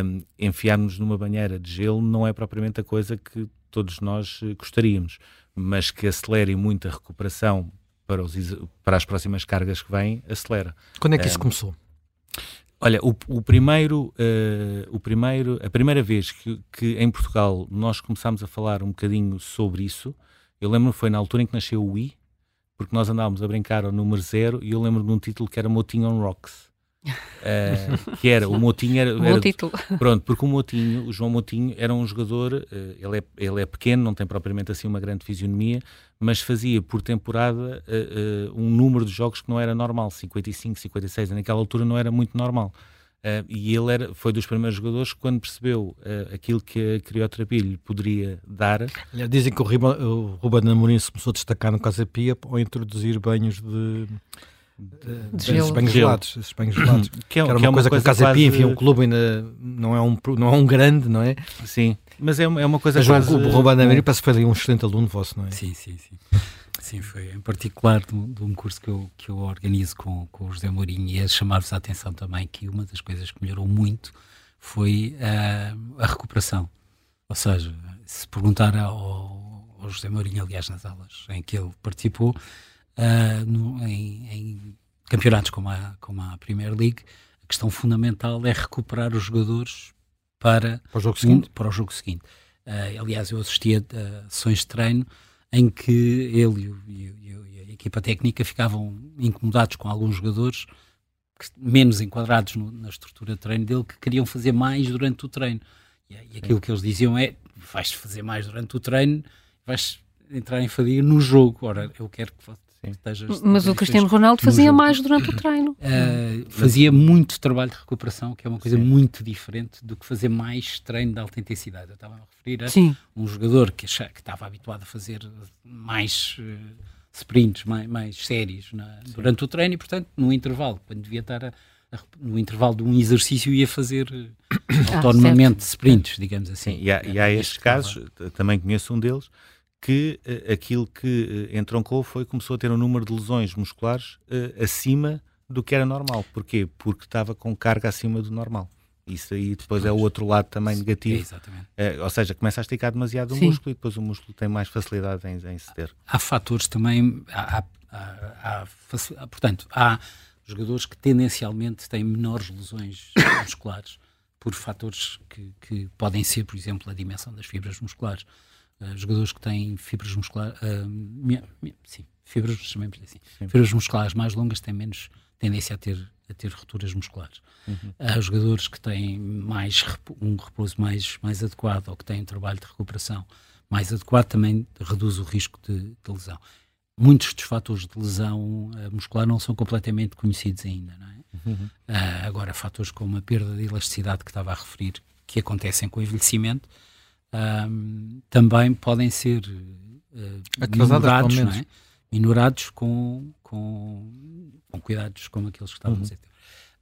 um, enfiarmos numa banheira de gelo não é propriamente a coisa que todos nós eh, gostaríamos, mas que acelere muito a recuperação para, os, para as próximas cargas que vêm, acelera. Quando é que isso começou? Olha, o, o primeiro, uh, o primeiro, a primeira vez que, que, em Portugal nós começámos a falar um bocadinho sobre isso, eu lembro foi na altura em que nasceu o Wii, porque nós andávamos a brincar ao número zero e eu lembro de um título que era Motinho on Rocks. Uh, que era, o Motinho era, *laughs* era título. Pronto, porque o Motinho, o João Motinho, era um jogador, uh, ele, é, ele é pequeno, não tem propriamente assim uma grande fisionomia, mas fazia por temporada uh, um número de jogos que não era normal, 55, 56, naquela altura não era muito normal. e ele era, foi dos primeiros jogadores que, quando percebeu aquilo que a crioterapia lhe poderia dar. Dizem que o, Riba, o Ruben Amorim se começou a destacar no Casa Pia ao introduzir banhos de de, de banhos gelados, esses banhos gelados. Que, é, que era uma, que é uma coisa, coisa que o Casa quase... Pia, enfim, um clube ainda não é um, não é um grande, não é? Sim, mas é uma, é uma coisa mas quase... O Ruben Amorim parece que foi um excelente aluno vosso, não é? Sim, sim, sim. Sim, foi em particular de, de um curso que eu, que eu organizo com, com o José Mourinho e é chamar-vos a atenção também que uma das coisas que melhorou muito foi uh, a recuperação. Ou seja, se perguntar ao, ao José Mourinho, aliás, nas aulas em que ele participou, uh, no, em, em, campeonatos como a, como a Premier League, a questão fundamental é recuperar os jogadores para, para o jogo seguinte. Para o jogo seguinte. Uh, aliás, eu assistia a sessões de treino em que ele e, e, e, a equipa técnica ficavam incomodados com alguns jogadores que, menos enquadrados no, na estrutura de treino dele, que queriam fazer mais durante o treino. E, e aquilo que eles diziam é: vais fazer mais durante o treino vais entrar em fadiga no jogo. Ora, eu quero que estejas. Mas o Cristiano Ronaldo fazia mais durante o treino. Uh, fazia muito trabalho de recuperação, que é uma coisa Sim. muito diferente do que fazer mais treino de alta intensidade. Eu estava a referir a Sim. um jogador que, achava, que estava habituado a fazer mais. Uh, sprints mais, mais sérios na, durante o treino e, portanto, no intervalo, quando devia estar a, no intervalo de um exercício ia fazer ah, autonomamente sprints, digamos assim. Sim, e há, e há estes casos, também conheço um deles, que uh, aquilo que uh, entroncou foi começou a ter um número de lesões musculares uh, acima do que era normal. Porquê? Porque estava com carga acima do normal. Isso aí depois é o outro lado também negativo. exatamente. É, ou seja, começa a esticar demasiado o Sim. músculo e depois o músculo tem mais facilidade em, em ceder. Há, há fatores também, há, há, há, portanto, há jogadores que tendencialmente têm menores lesões *coughs* musculares por fatores que, que, podem ser, por exemplo, a dimensão das fibras musculares. Uh, jogadores que têm fibras musculares, uh, sim, fibras, chamemos assim, fibras musculares mais longas têm menos tendência a ter a ter rupturas musculares. Uhum. Há jogadores que têm mais um repouso mais, mais adequado ou que têm um trabalho de recuperação mais adequado também reduz o risco de, de lesão. Muitos dos fatores de lesão uh, muscular não são completamente conhecidos ainda, é? Uhum. Uh, agora, fatores como a perda de elasticidade que estava a referir, que acontecem com o envelhecimento, um, também podem ser uh, minorados, é? minorados com, com, com cuidados como aqueles que estávamos uhum. a ter.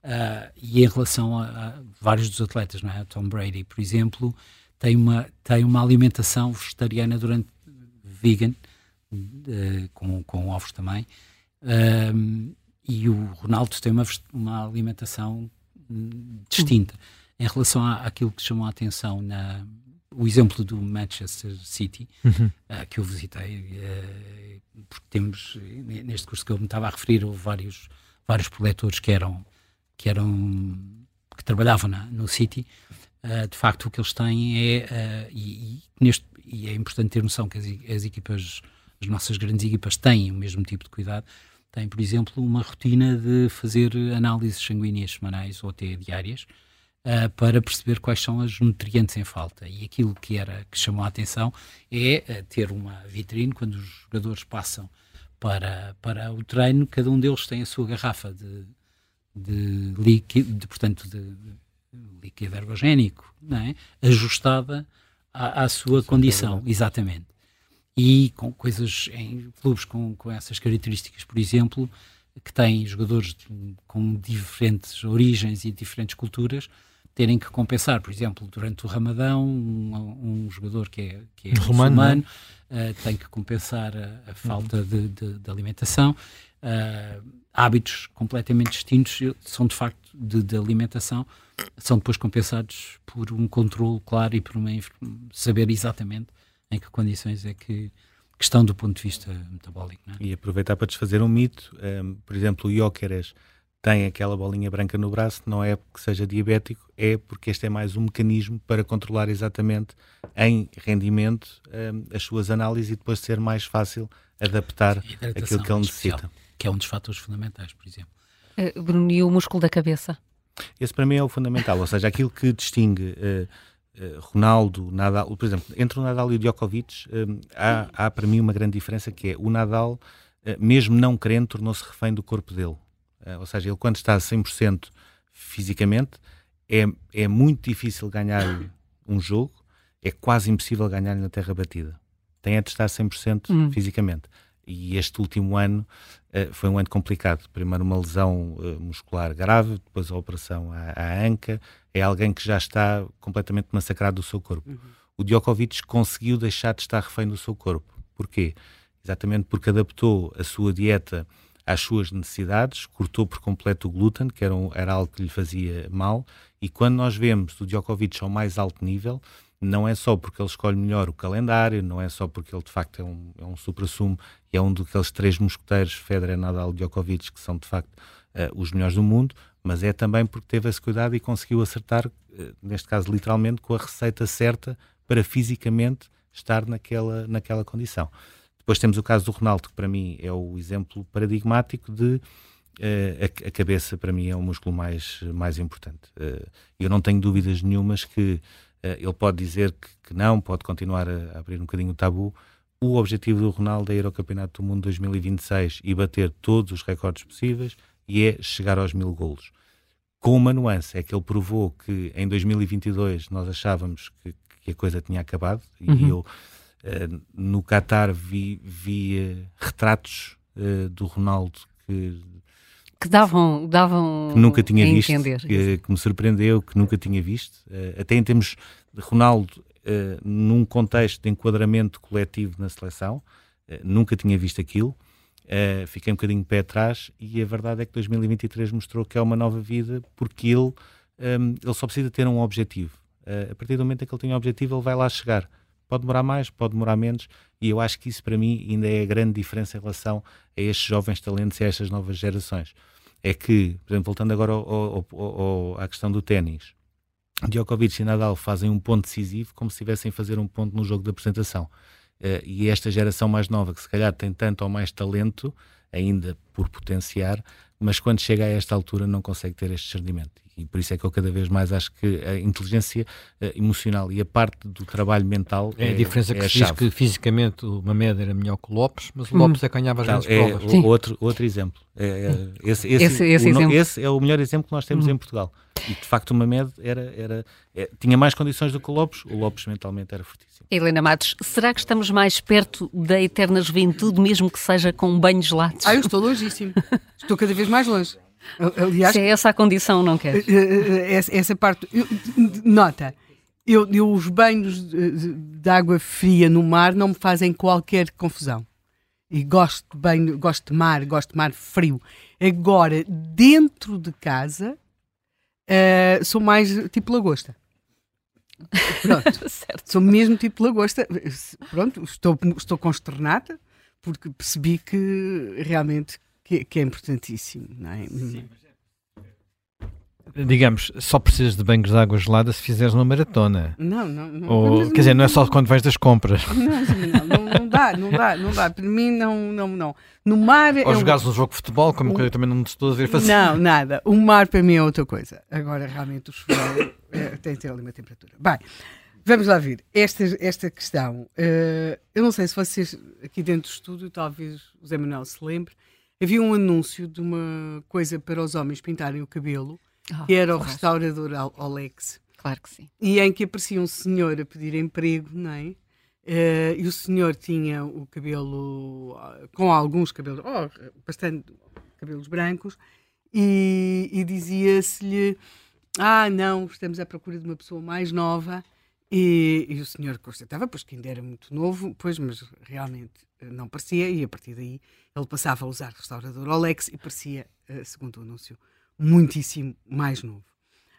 Uh, e em relação a, a, vários dos atletas, não é? Tom Brady, por exemplo, tem uma, tem uma alimentação vegetariana durante vegan, uh, com, com ovos também, uh, e o Ronaldo tem uma, uma alimentação hum, distinta. Uhum. Em relação à, àquilo que chamou a atenção na, o exemplo do Manchester City, uhum. uh, que eu visitei, uh, porque temos, neste curso que eu me estava a referir, houve vários, vários proletores que eram, que eram, que trabalhavam na, no City, uh, de facto o que eles têm é, e, e, neste, e é importante ter noção que as, as equipas, as nossas grandes equipas têm o mesmo tipo de cuidado, têm, por exemplo, uma rotina de fazer análises sanguíneas semanais ou até diárias, uh, para perceber quais são os nutrientes em falta. E aquilo que era que chamou a atenção é uh, ter uma vitrine quando os jogadores passam para, para o treino, cada um deles tem a sua garrafa de, de líquido, de, portanto, de, de líquido ergogénico, não é? ajustada à, à sua condição, exatamente. E com coisas em clubes com, com essas características, por exemplo, que têm jogadores com diferentes origens e diferentes culturas, terem que compensar, por exemplo, durante o Ramadão, um, um jogador que é, que é Romano, muçulmano uh, tem que compensar a, a falta uhum. de, de, de, alimentação. Uh, hábitos completamente distintos são de facto de, de, alimentação, são depois compensados por um controle claro e por uma, saber exatamente em que condições é que, que estão do ponto de vista metabólico. É? E aproveitar para desfazer um mito, um, eh, por exemplo, o Jóqueres tem aquela bolinha branca no braço, não é porque seja diabético, é porque este é mais um mecanismo para controlar exatamente em rendimento um, as suas análises e depois ser mais fácil adaptar aquilo que ele necessita. Que é um dos fatores fundamentais, por exemplo. Uh, Bruno, e o músculo da cabeça? Esse para mim é o fundamental, ou seja, aquilo que distingue uh, uh, Ronaldo, Nadal, por exemplo, entre o Nadal e o Djokovic, há, há, para mim uma grande diferença que é o Nadal, mesmo não querendo, tornou-se refém do corpo dele. Uh, ou seja, ele quando está a 100% fisicamente, é, é muito difícil ganhar *coughs* um jogo, é quase impossível ganhar na terra batida. Tem a de estar 100% hum. fisicamente. E este último ano uh, foi um ano complicado. Primeiro uma lesão uh, muscular grave, depois a operação à, à, anca. É alguém que já está completamente massacrado do seu corpo. Uhum. O Djokovic conseguiu deixar de estar refém do seu corpo. Porquê? Exatamente porque adaptou a sua dieta às suas necessidades, cortou por completo o glúten, que era, um, era algo que lhe fazia mal, e quando nós vemos o Djokovic ao mais alto nível, não é só porque ele escolhe melhor o calendário, não é só porque ele de facto é um, é um supra-sumo e é um daqueles três mosqueteiros, Federer, Nadal Djokovic, que são de facto uh, os melhores do mundo, mas é também porque teve esse cuidado e conseguiu acertar, uh, neste caso literalmente, com a receita certa para fisicamente estar naquela, naquela condição. Depois temos o caso do Ronaldo, que para mim é o exemplo paradigmático de Uh, a, cabeça para mim é o músculo mais, mais importante. Uh, eu não tenho dúvidas nenhumas que uh, ele pode dizer que, não, pode continuar a, a, abrir um bocadinho o tabu, o objetivo do Ronaldo é ir ao Campeonato do Mundo 2026 e bater todos os recordes possíveis e é chegar aos mil golos. Com uma nuance, é que ele provou que em 2022 nós achávamos que, que a coisa tinha acabado uhum. e eu uh, no Qatar vi, vi uh, retratos uh, do Ronaldo que que davam, davam que nunca tinha visto, que, que, me surpreendeu, que nunca tinha visto, até em termos de Ronaldo num contexto de enquadramento coletivo na seleção, nunca tinha visto aquilo. Fiquei um bocadinho de pé atrás e a verdade é que 2023 mostrou que é uma nova vida porque ele, um, ehm, ele só precisa ter um objetivo. a partir do momento em que ele tem um objetivo, ele vai lá chegar. Pode demorar mais, pode demorar menos, e eu acho que isso para mim ainda é a grande diferença em relação a estes jovens talentos e a estas novas gerações. É que, por exemplo, voltando agora ao, ao, ao, à questão do ténis, Djokovic e Nadal fazem um ponto decisivo como se estivessem a fazer um ponto no jogo de apresentação. Uh, e esta geração mais nova, que se calhar tem tanto ou mais talento, ainda por potenciar, mas quando chega a esta altura não consegue ter este discernimento. E por isso é que eu cada vez mais acho que a inteligência uh, emocional e a parte do trabalho mental é, é a diferença é que a se diz que fisicamente o Mamed era melhor que o Lopes, mas o Lopes hum. é que ganhava as grandes é, provas. Outro, outro exemplo. É, é, esse, esse, esse, esse, o, esse, é o melhor exemplo que nós temos hum. em Portugal. E de facto o Mamed era, era, é, tinha mais condições do que o Lopes, o Lopes mentalmente era fortíssimo. Helena Matos, será que estamos mais perto da eterna juventude, mesmo que seja com banhos gelados? Ah, eu estou longíssimo. *laughs* estou cada vez mais longe. Aliás, Se é essa a condição, não quer? Eh, essa, parte. Nota, eu, eu, os banhos de, de, água fria no mar não me fazem qualquer confusão. E gosto de banho, gosto de mar, gosto de mar frio. Agora, dentro de casa, uh, sou mais tipo lagosta. Pronto. *laughs* sou mesmo tipo lagosta. Pronto, estou, estou consternada porque percebi que realmente que, que é importantíssimo, não é? Sim, digamos, só precisas de banhos de água gelada se fizeres uma maratona. Não, não. não Ou, quer dizer, não é só quando vais das compras. Não, não, não, dá, não dá, não dá. Para mim, não, não, não. No mar. Ou é jogares um... um jogo de futebol, como um... eu também não estou a ver fazer. Não, nada. O mar para mim é outra coisa. Agora, realmente, o chuveiro é, tem que ter ali uma temperatura. Bem. Vamos lá ver, esta, esta questão, uh, eu não sei se vocês aqui dentro do estúdio, talvez o Zé Manuel se lembre, havia um anúncio de uma coisa para os homens pintarem o cabelo oh, que era o restaurador Alex. Claro que sim. E em que aparecia um senhor a pedir emprego, não é? Uh, e o senhor tinha o cabelo, com alguns cabelos, oh, bastante cabelos brancos, e, e dizia-se-lhe: Ah, não, estamos à procura de uma pessoa mais nova. E, e o senhor constatava, pois que ainda era muito novo, pois, mas realmente eh, não parecia, e a partir daí ele passava a usar restaurador Olex e parecia, uh, segundo o anúncio, muitíssimo mais novo.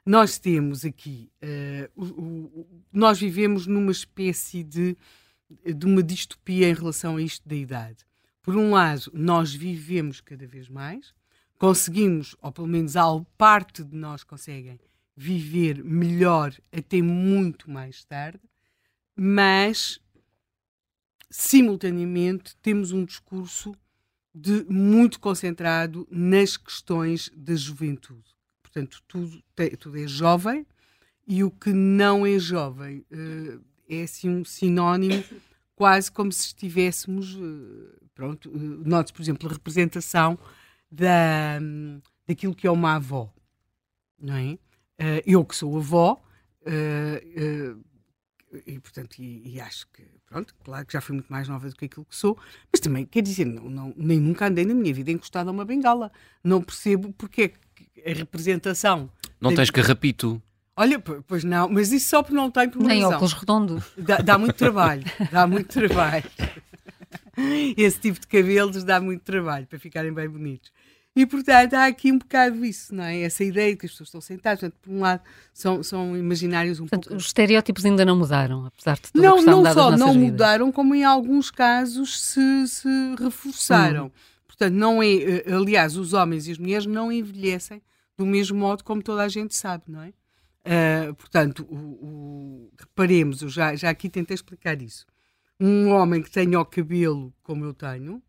Nós temos aqui, uh, o, o, nós vivemos numa espécie de, de uma distopia em relação a isto da idade. Por um lado, nós vivemos cada vez mais, conseguimos, ou pelo menos parte de nós conseguem, viver melhor até muito mais tarde, mas simultaneamente temos um discurso de muito concentrado nas questões da juventude. Portanto, tudo, tudo é jovem e o que não é jovem uh, é assim um sinónimo quase como se estivéssemos uh, pronto, uh, por exemplo a representação da, um, daquilo que é uma avó não é? Uh, eu que sou avó e portanto e, e, acho que pronto claro que já fui muito mais nova do que aquilo que sou mas também quer dizer não, não nem nunca andei na minha vida encostada a uma bengala não percebo porque é a representação não tens carrapito Olha, pois não, mas isso só porque não tem por Nem óculos redondos. Dá, dá muito trabalho, dá muito trabalho. *laughs* Esse tipo de cabelos dá muito trabalho para ficarem bem bonitos. E, portanto, há aqui um bocado isso, não é? Essa ideia de que as pessoas estão sentadas, portanto, por um lado, são, são imaginários um portanto, pouco... Os estereótipos ainda não mudaram, apesar de tudo Não, não só não vidas. mudaram, como em alguns casos se, se reforçaram. Hum. Portanto, não é... Eh, aliás, os homens e as mulheres não envelhecem do mesmo modo como toda a gente sabe, não é? Uh, portanto, o, o, reparemos, eu já, já aqui tentei explicar isso. Um homem que tenha o cabelo como eu tenho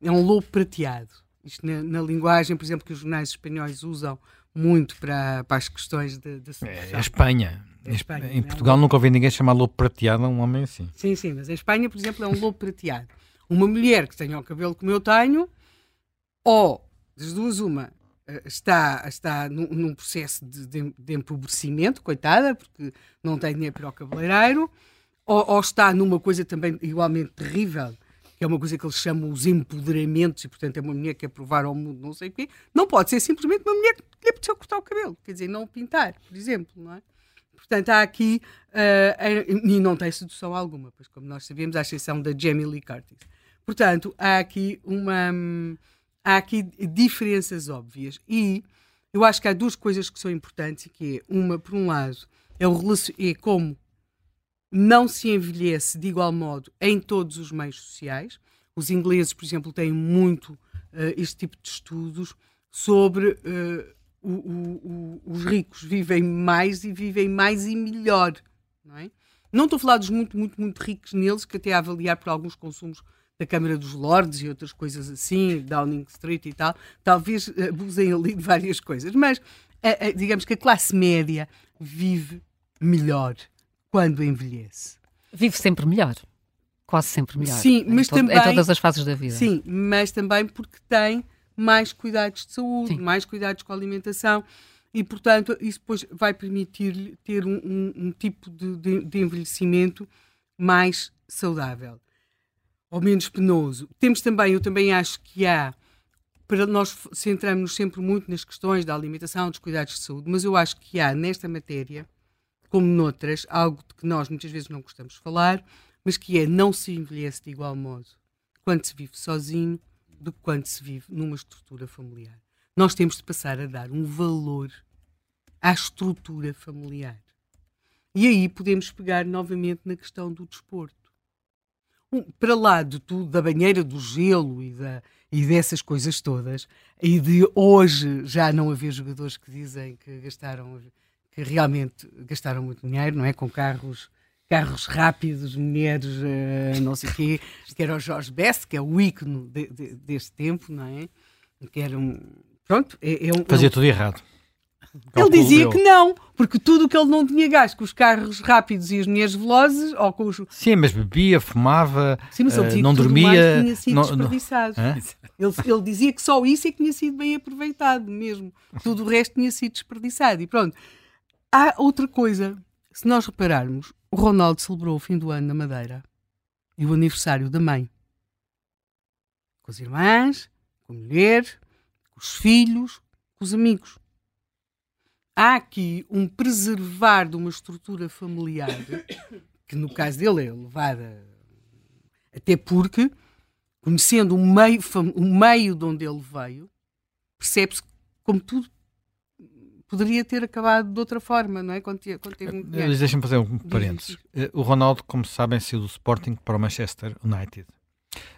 é um lobo prateado isto na, na, linguagem, por exemplo, que os jornais espanhóis usam muito para, para as questões de, de é, a Espanha. Em, Espanha, em Portugal é um nunca ouvi ninguém chamar lobo prateado a um homem assim. Sim, sim, mas em Espanha, por exemplo, é um lobo prateado. Uma mulher que tenha o cabelo como eu tenho, ou das duas, uma, eh, está, está num, num processo de, de, de, empobrecimento, coitada, porque não tem dinheiro para o cabeleireiro, ou, ou, está numa coisa também igualmente terrível, que é uma coisa que eles chamam os empoderamentos, e portanto é uma mulher que quer provar ao mundo não sei o quê, não pode ser simplesmente uma mulher que lhe apeteceu cortar o cabelo, quer dizer, não pintar, por exemplo, não é? Portanto, há aqui, uh, e não tem sedução alguma, pois como nós sabemos, à exceção da Jamie Lee Curtis. Portanto, há aqui uma. Há aqui diferenças óbvias. E eu acho que há duas coisas que são importantes, que é, uma, por um lado, é, o, é como não se envelhece de igual modo em todos os meios sociais. Os ingleses, por exemplo, têm muito uh, este tipo de estudos sobre uh, o, o, os ricos vivem mais e vivem mais e melhor. Não, é? não estou a falar dos muito, muito, muito ricos neles, que até a avaliar por alguns consumos da Câmara dos Lordes e outras coisas assim, Downing Street e tal, talvez abusem ali de várias coisas, mas a, a, digamos que a classe média vive melhor quando envelhece. Vive sempre melhor. Quase sempre melhor. Sim, mas em também. Em todas as fases da vida. Sim, mas também porque tem mais cuidados de saúde, Sim. mais cuidados com a alimentação e, portanto, isso depois vai permitir-lhe ter um, um, um tipo de, de, de, envelhecimento mais saudável ou menos penoso. Temos também, eu também acho que há, para nós centramos sempre muito nas questões da alimentação, dos cuidados de saúde, mas eu acho que há nesta matéria, como noutras, algo de que nós muitas vezes não gostamos de falar, mas que é não se envelhece de igual modo quando se vive sozinho do que quando se vive numa estrutura familiar. Nós temos de passar a dar um valor à estrutura familiar. E aí podemos pegar novamente na questão do desporto para lá de tudo, da banheira do gelo e, da, e dessas coisas todas, e de hoje já não haver jogadores que dizem que gastaram, que realmente gastaram muito dinheiro, não é? Com carros carros rápidos, mulheres, uh, não sei o quê, que era o Jorge Best, que é o ícone de, de, deste tempo, não é? Que era um. Pronto, é, é um. Fazia é um, tudo errado. Ele dizia que não, porque tudo o que ele não tinha gasto com os carros rápidos e as mulheres velozes, ou com os... Sim, mas bebia, fumava, Sim, mas ele uh, não dormia... tinha sido não, desperdiçado. Não... *laughs* Ele, ele, dizia que só isso é que tinha sido bem aproveitado mesmo. Tudo o resto tinha sido desperdiçado. E pronto. Há outra coisa. Se nós repararmos, o Ronaldo celebrou o fim do ano na Madeira e o aniversário da mãe. Com as irmãs, com a mulher, com os filhos, com os amigos há aqui um preservar de uma estrutura familiar que no caso dele é levada até porque conhecendo o meio, o meio de onde ele veio percebe-se como tudo poderia ter acabado de outra forma, não é? Quando, quando teve um eh, Deixa-me fazer um parênteses. Eh, o Ronaldo, como sabem, saiu do Sporting para o Manchester United.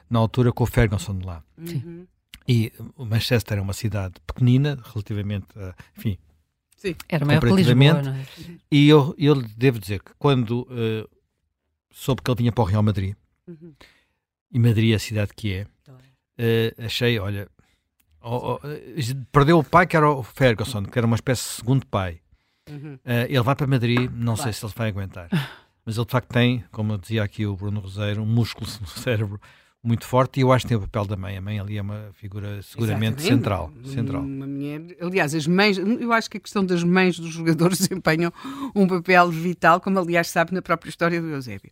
Na altura com o Ferguson lá. Uhum. E o Manchester é uma cidade pequenina, relativamente, a, enfim, Sim. Era maior que Lisboa, não é? E eu, eu devo dizer que quando uh, soube que ele vinha para o Real Madrid, uhum. e Madrid é a cidade que é, uh, achei, olha, oh, oh, perdeu o pai que era o Ferguson, que era uma espécie de segundo pai. Uhum. Uh, ele vai para Madrid, não vai. sei se ele vai aguentar. Mas ele de facto tem, como dizia aqui o Bruno Roseiro, um músculo no *laughs* cérebro muito forte e eu acho que tem o papel da mãe. A mãe ali é uma figura seguramente central. central. Uma mulher, aliás, as mães, eu acho que a questão das mães dos jogadores *laughs* desempenham um papel vital, como aliás sabe na própria história do Eusébio.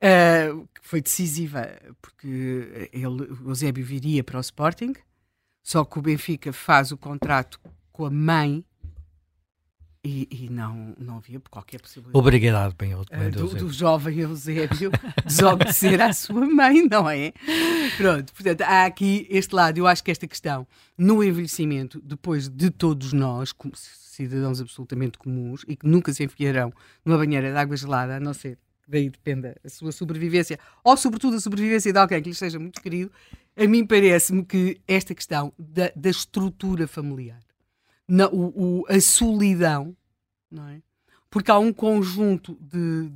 Uh, foi decisiva, porque ele, o Eusébio viria para o Sporting, só que o Benfica faz o contrato com a mãe e, e, não, não havia qualquer possibilidade. Obrigado, bem, bem do, do jovem Eusébio desobedecer à sua mãe, não é? Pronto, portanto, há aqui este lado. Eu acho que esta questão, no envelhecimento, depois de todos nós, como cidadãos absolutamente comuns, e que nunca se enfiarão numa banheira de água gelada, a não ser daí dependa a sua sobrevivência, ou sobretudo a sobrevivência de alguém que lhe seja muito querido, a mim parece-me que esta questão da, da estrutura familiar na, o, o, a solidão, não é? Porque há um conjunto de,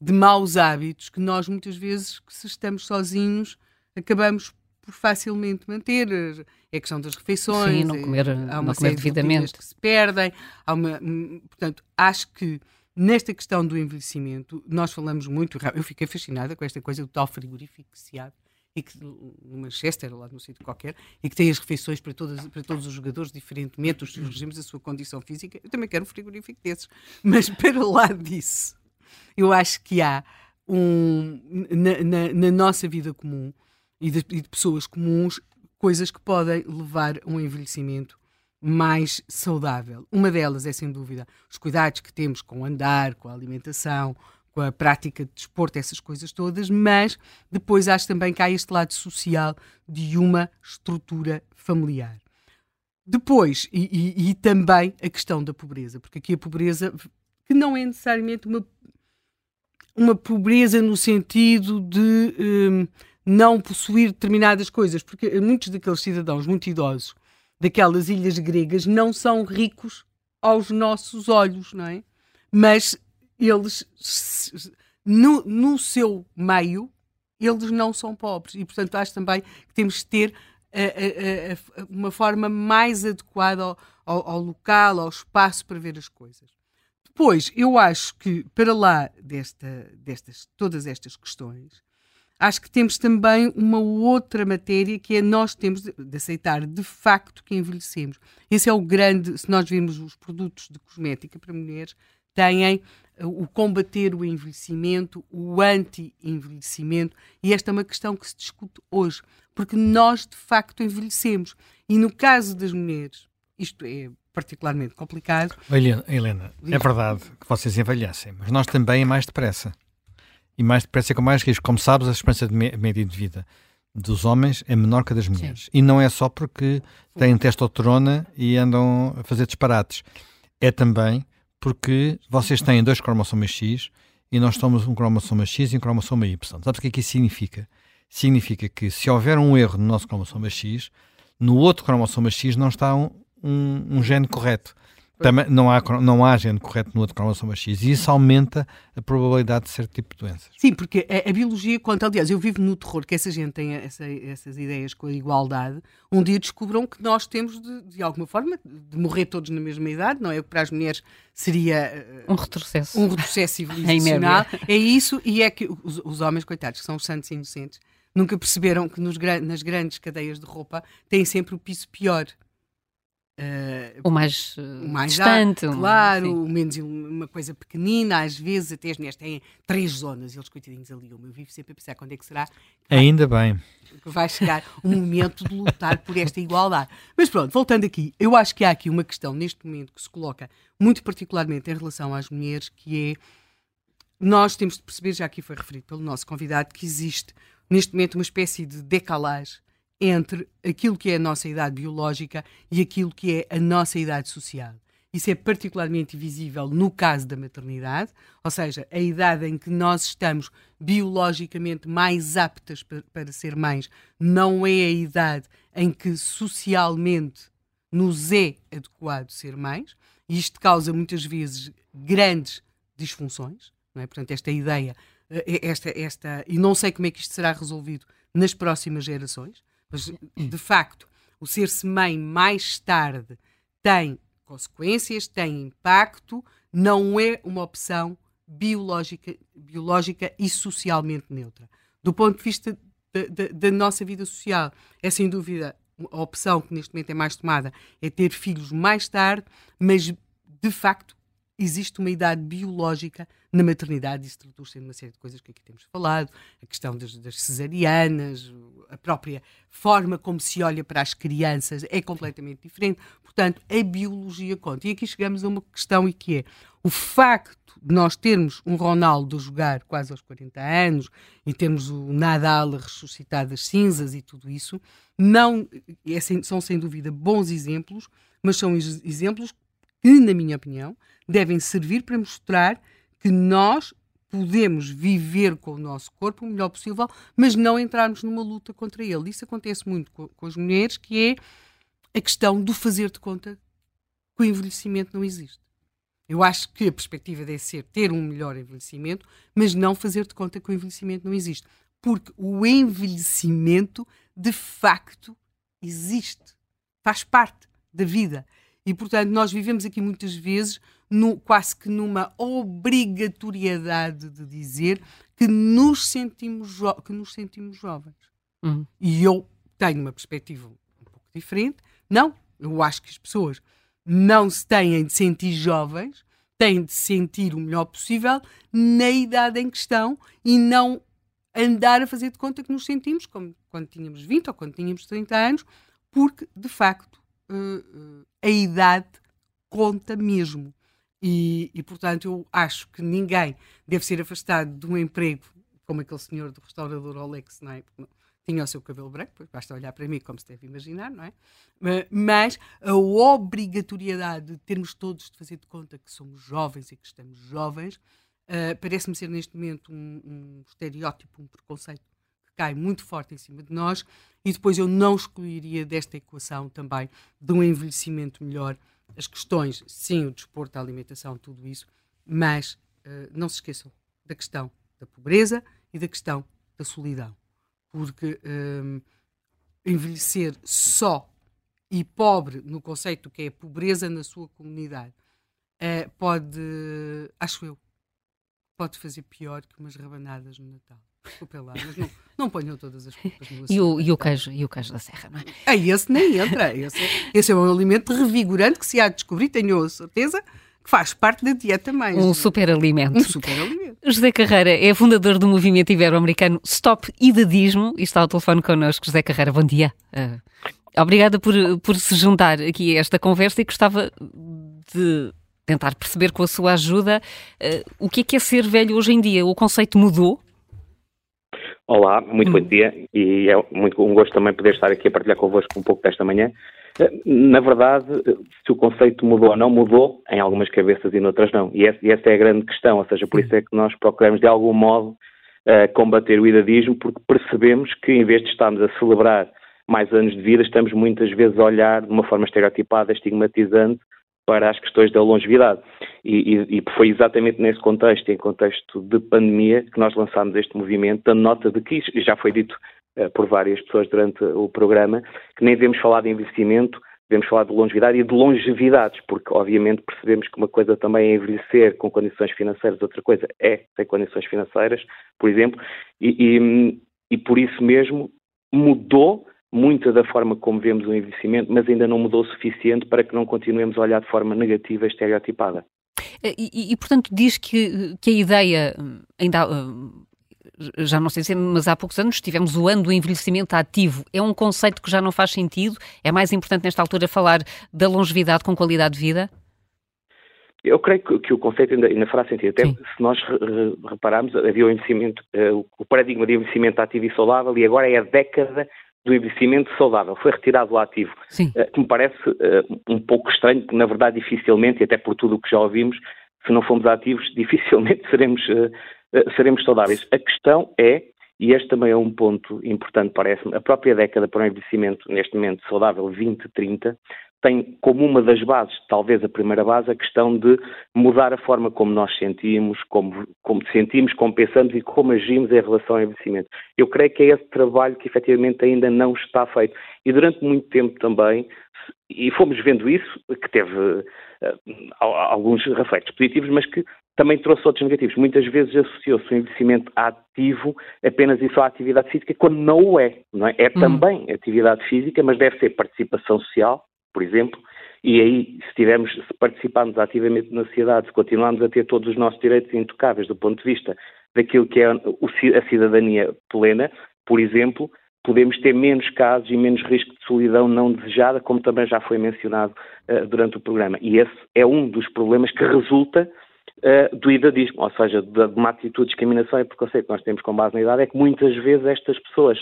de maus hábitos que nós muitas vezes, se estamos sozinhos, acabamos por facilmente manter. É a questão das refeições, Sim, não comer, há uma não comer devidamente. que se perdem. Há uma, hum, portanto, acho que nesta questão do envelhecimento, nós falamos muito, eu fiquei fascinada com esta coisa do tal frigorífico que se abre e que no Manchester, lá num sítio qualquer, e que tem as refeições para, todas, para todos os jogadores, diferentemente, os seus regimes, a sua condição física. Eu também quero um frigorífico desses. *laughs* Mas para lá disso, eu acho que há um, na, na, na nossa vida comum e de, e de, pessoas comuns coisas que podem levar a um envelhecimento mais saudável. Uma delas é, sem dúvida, os cuidados que temos com o andar, com a alimentação, com a prática de desporto, essas coisas todas, mas depois acho também que há este lado social de uma estrutura familiar. Depois, e, e, e, também a questão da pobreza, porque aqui a pobreza, que não é necessariamente uma, uma pobreza no sentido de um, não possuir determinadas coisas, porque muitos daqueles cidadãos muito idosos daquelas ilhas gregas não são ricos aos nossos olhos, não é? Mas eles, no, no seu meio, eles não são pobres. E, portanto, acho também que temos que ter a, a, a, uma forma mais adequada ao, ao, ao, local, ao espaço para ver as coisas. Depois, eu acho que, para lá desta, destas, todas estas questões, acho que temos também uma outra matéria que é nós temos de, de, aceitar de facto que envelhecemos. Esse é o grande, se nós virmos os produtos de cosmética para mulheres, têm o combater o envelhecimento, o anti-envelhecimento, e esta é uma questão que se discute hoje, porque nós de facto envelhecemos. E no caso das mulheres, isto é particularmente complicado. Helena, Helena é verdade que vocês envelhecem, mas nós também é mais depressa. E mais depressa com mais risco. Como sabes, a esperança de média de vida dos homens é menor que a das mulheres. Sim. E não é só porque têm testosterona e andam a fazer disparates. É também porque vocês têm dois cromossomas X e nós somos um cromossoma X e um cromossoma Y. Sabes o que é que isso significa? Significa que se houver um erro no nosso cromossoma X, no outro cromossoma X não está um, um, um gene correto. Também não há, não há gene correto no outro cromossoma X e isso aumenta a probabilidade de certo tipo de doenças. Sim, porque a, a, biologia conta, aliás, eu vivo no terror que essa gente tem essa, essas ideias com a igualdade. Um dia descobram que nós temos, de, de, alguma forma, de morrer todos na mesma idade, não é? Para as mulheres seria uh, um retrocesso. Um retrocesso *laughs* civilizacional. é isso, e é que os, os homens, coitados, que são os santos inocentes, nunca perceberam que nos, nas grandes cadeias de roupa têm sempre o piso pior. Uh, o mais, uh, mais distante. claro, um, menos uma coisa pequenina, às vezes até as mulheres têm três zonas, eles coitadinhos ali, eu vivo sempre a pensar quando é que será. Vai, Ainda bem. Que vai chegar o momento de lutar por esta igualdade. Mas pronto, voltando aqui, eu acho que há aqui uma questão neste momento que se coloca muito particularmente em relação às mulheres, que é nós temos de perceber, já aqui foi referido pelo nosso convidado, que existe neste momento uma espécie de decalagem entre aquilo que é a nossa idade biológica e aquilo que é a nossa idade social. Isso é particularmente visível no caso da maternidade, ou seja, a idade em que nós estamos biologicamente mais aptas para, ser mães não é a idade em que socialmente nos é adequado ser mães, e isto causa muitas vezes grandes disfunções, não é? Portanto, esta ideia, eh, esta, esta, e não sei como é que isto será resolvido nas próximas gerações, mas, de facto, o ser-se mãe mais tarde tem consequências, tem impacto, não é uma opção biológica, biológica e socialmente neutra. Do ponto de vista da, nossa vida social, é sem dúvida a opção que neste momento é mais tomada é ter filhos mais tarde, mas de facto existe uma idade biológica na maternidade, isso traduz-se em uma série de coisas que aqui temos falado, a questão das, das, cesarianas, a própria forma como se olha para as crianças é completamente diferente. Portanto, a biologia conta. E aqui chegamos a uma questão e que é o facto de nós termos um Ronaldo a jogar quase aos 40 anos e termos o Nadal a ressuscitar das cinzas e tudo isso, não é, são sem dúvida bons exemplos, mas são exemplos que, na minha opinião, devem servir para mostrar que nós podemos viver com o nosso corpo o melhor possível, mas não entrarmos numa luta contra ele. Isso acontece muito com, com as mulheres, que é a questão do fazer de conta que o envelhecimento não existe. Eu acho que a perspectiva deve ser ter um melhor envelhecimento, mas não fazer de conta que o envelhecimento não existe. Porque o envelhecimento, de facto, existe. Faz parte da vida. E, portanto, nós vivemos aqui muitas vezes no, quase que numa obrigatoriedade de dizer que nos sentimos, que nos sentimos jovens. Uhum. E eu tenho uma perspectiva um pouco diferente. Não, eu acho que as pessoas não se têm de sentir jovens, têm de sentir o melhor possível na idade em questão e não andar a fazer de conta que nos sentimos como quando tínhamos 20 ou quando tínhamos 30 anos, porque, de facto, uh, uh, a idade conta mesmo. E, e, portanto, eu acho que ninguém deve ser afastado de um emprego como aquele senhor do restaurador Olex, não é? Porque tinha o seu cabelo branco, basta olhar para mim como se deve imaginar, não é? Mas a obrigatoriedade de termos todos de fazer de conta que somos jovens e que estamos jovens, uh, parece-me ser neste momento um, um estereótipo, um preconceito que cai muito forte em cima de nós e depois eu não excluiria desta equação também de um envelhecimento melhor as questões, sim, o desporto, a alimentação, tudo isso, mas uh, não se esqueçam da questão da pobreza e da questão da solidão. Porque um, envelhecer só e pobre no conceito que é pobreza na sua comunidade uh, pode, acho eu, pode fazer pior que umas rabanadas no Natal. Desculpa lá, mas não, não ponham todas as culpas no *laughs* e o, e o queijo E o queijo da serra, não é? Ah, esse nem entra. Esse, esse é um alimento revigorante que se há de descobrir, tenho a certeza, que faz parte da dieta mais. Um superalimento. Um superalimento. José Carreira é fundador do movimento ibero-americano Stop Idadismo e está ao telefone connosco. José Carreira, bom dia. Uh, obrigada por, por se juntar aqui a esta conversa e gostava de tentar perceber com a sua ajuda uh, o que é que é ser velho hoje em dia. O conceito mudou? Olá, muito bom hum. dia e é muito um gosto também poder estar aqui a partilhar convosco um pouco desta manhã. Eh, na verdade, se o conceito mudou ou não mudou, em algumas cabeças e noutras não. E essa é a grande questão, ou seja, por isso é que nós procuramos de algum modo uh, combater o idadismo, porque percebemos que em vez de estarmos a celebrar mais anos de vida, estamos muitas vezes a olhar de uma forma estereotipada, estigmatizante, para as questões da longevidade. E, e, e, foi exatamente nesse contexto, em contexto de pandemia, que nós lançámos este movimento, dando nota de que, e já foi dito uh, por várias pessoas durante o programa, que nem devemos falar de investimento, devemos falar de longevidade e de longevidades, porque obviamente percebemos que uma coisa também é envelhecer com condições financeiras, outra coisa é sem condições financeiras, por exemplo, e, e por isso mesmo mudou muita da forma como vemos o envelhecimento, mas ainda não mudou o suficiente para que não continuemos a olhar de forma negativa e estereotipada. E, e, portanto, diz que, que a ideia, ainda já não sei se, mas há poucos anos tivemos o ano do envelhecimento ativo. É um conceito que já não faz sentido? É mais importante nesta altura falar da longevidade com qualidade de vida? Eu creio que, que, o conceito ainda, ainda fará sentido. Até Sim. se nós re, repararmos, havia o envelhecimento, uh, o paradigma de envelhecimento ativo e saudável, e agora é a década do envelhecimento saudável. Foi retirado o ativo, uh, que me parece uh, um pouco estranho, porque na verdade dificilmente, e até por tudo o que já ouvimos, se não formos ativos, *laughs* dificilmente seremos, uh, seremos saudáveis. A questão é, e este também é um ponto importante, parece-me, a própria década para o envelhecimento, neste momento saudável, 2030, tem como uma das bases, talvez a primeira base, a questão de mudar a forma como nós sentimos, como, como sentimos, como pensamos e como agimos em relação ao envelhecimento. Eu creio que é esse trabalho que efetivamente ainda não está feito. E durante muito tempo também, e fomos vendo isso, que teve uh, alguns reflexos positivos, mas que também trouxe outros negativos. Muitas vezes associou-se o envelhecimento ativo apenas e só à atividade física, quando não o é. Não é? é uhum. também atividade física, mas deve ser participação social, por exemplo, e aí, se, tivermos, se participarmos ativamente na sociedade, se continuarmos a ter todos os nossos direitos intocáveis do ponto de vista daquilo que é a cidadania plena, por exemplo, podemos ter menos casos e menos risco de solidão não desejada, como também já foi mencionado uh, durante o programa. E esse é um dos problemas que resulta uh, do idadismo, ou seja, de uma atitude de discriminação e preconceito que nós temos com base na idade, é que muitas vezes estas pessoas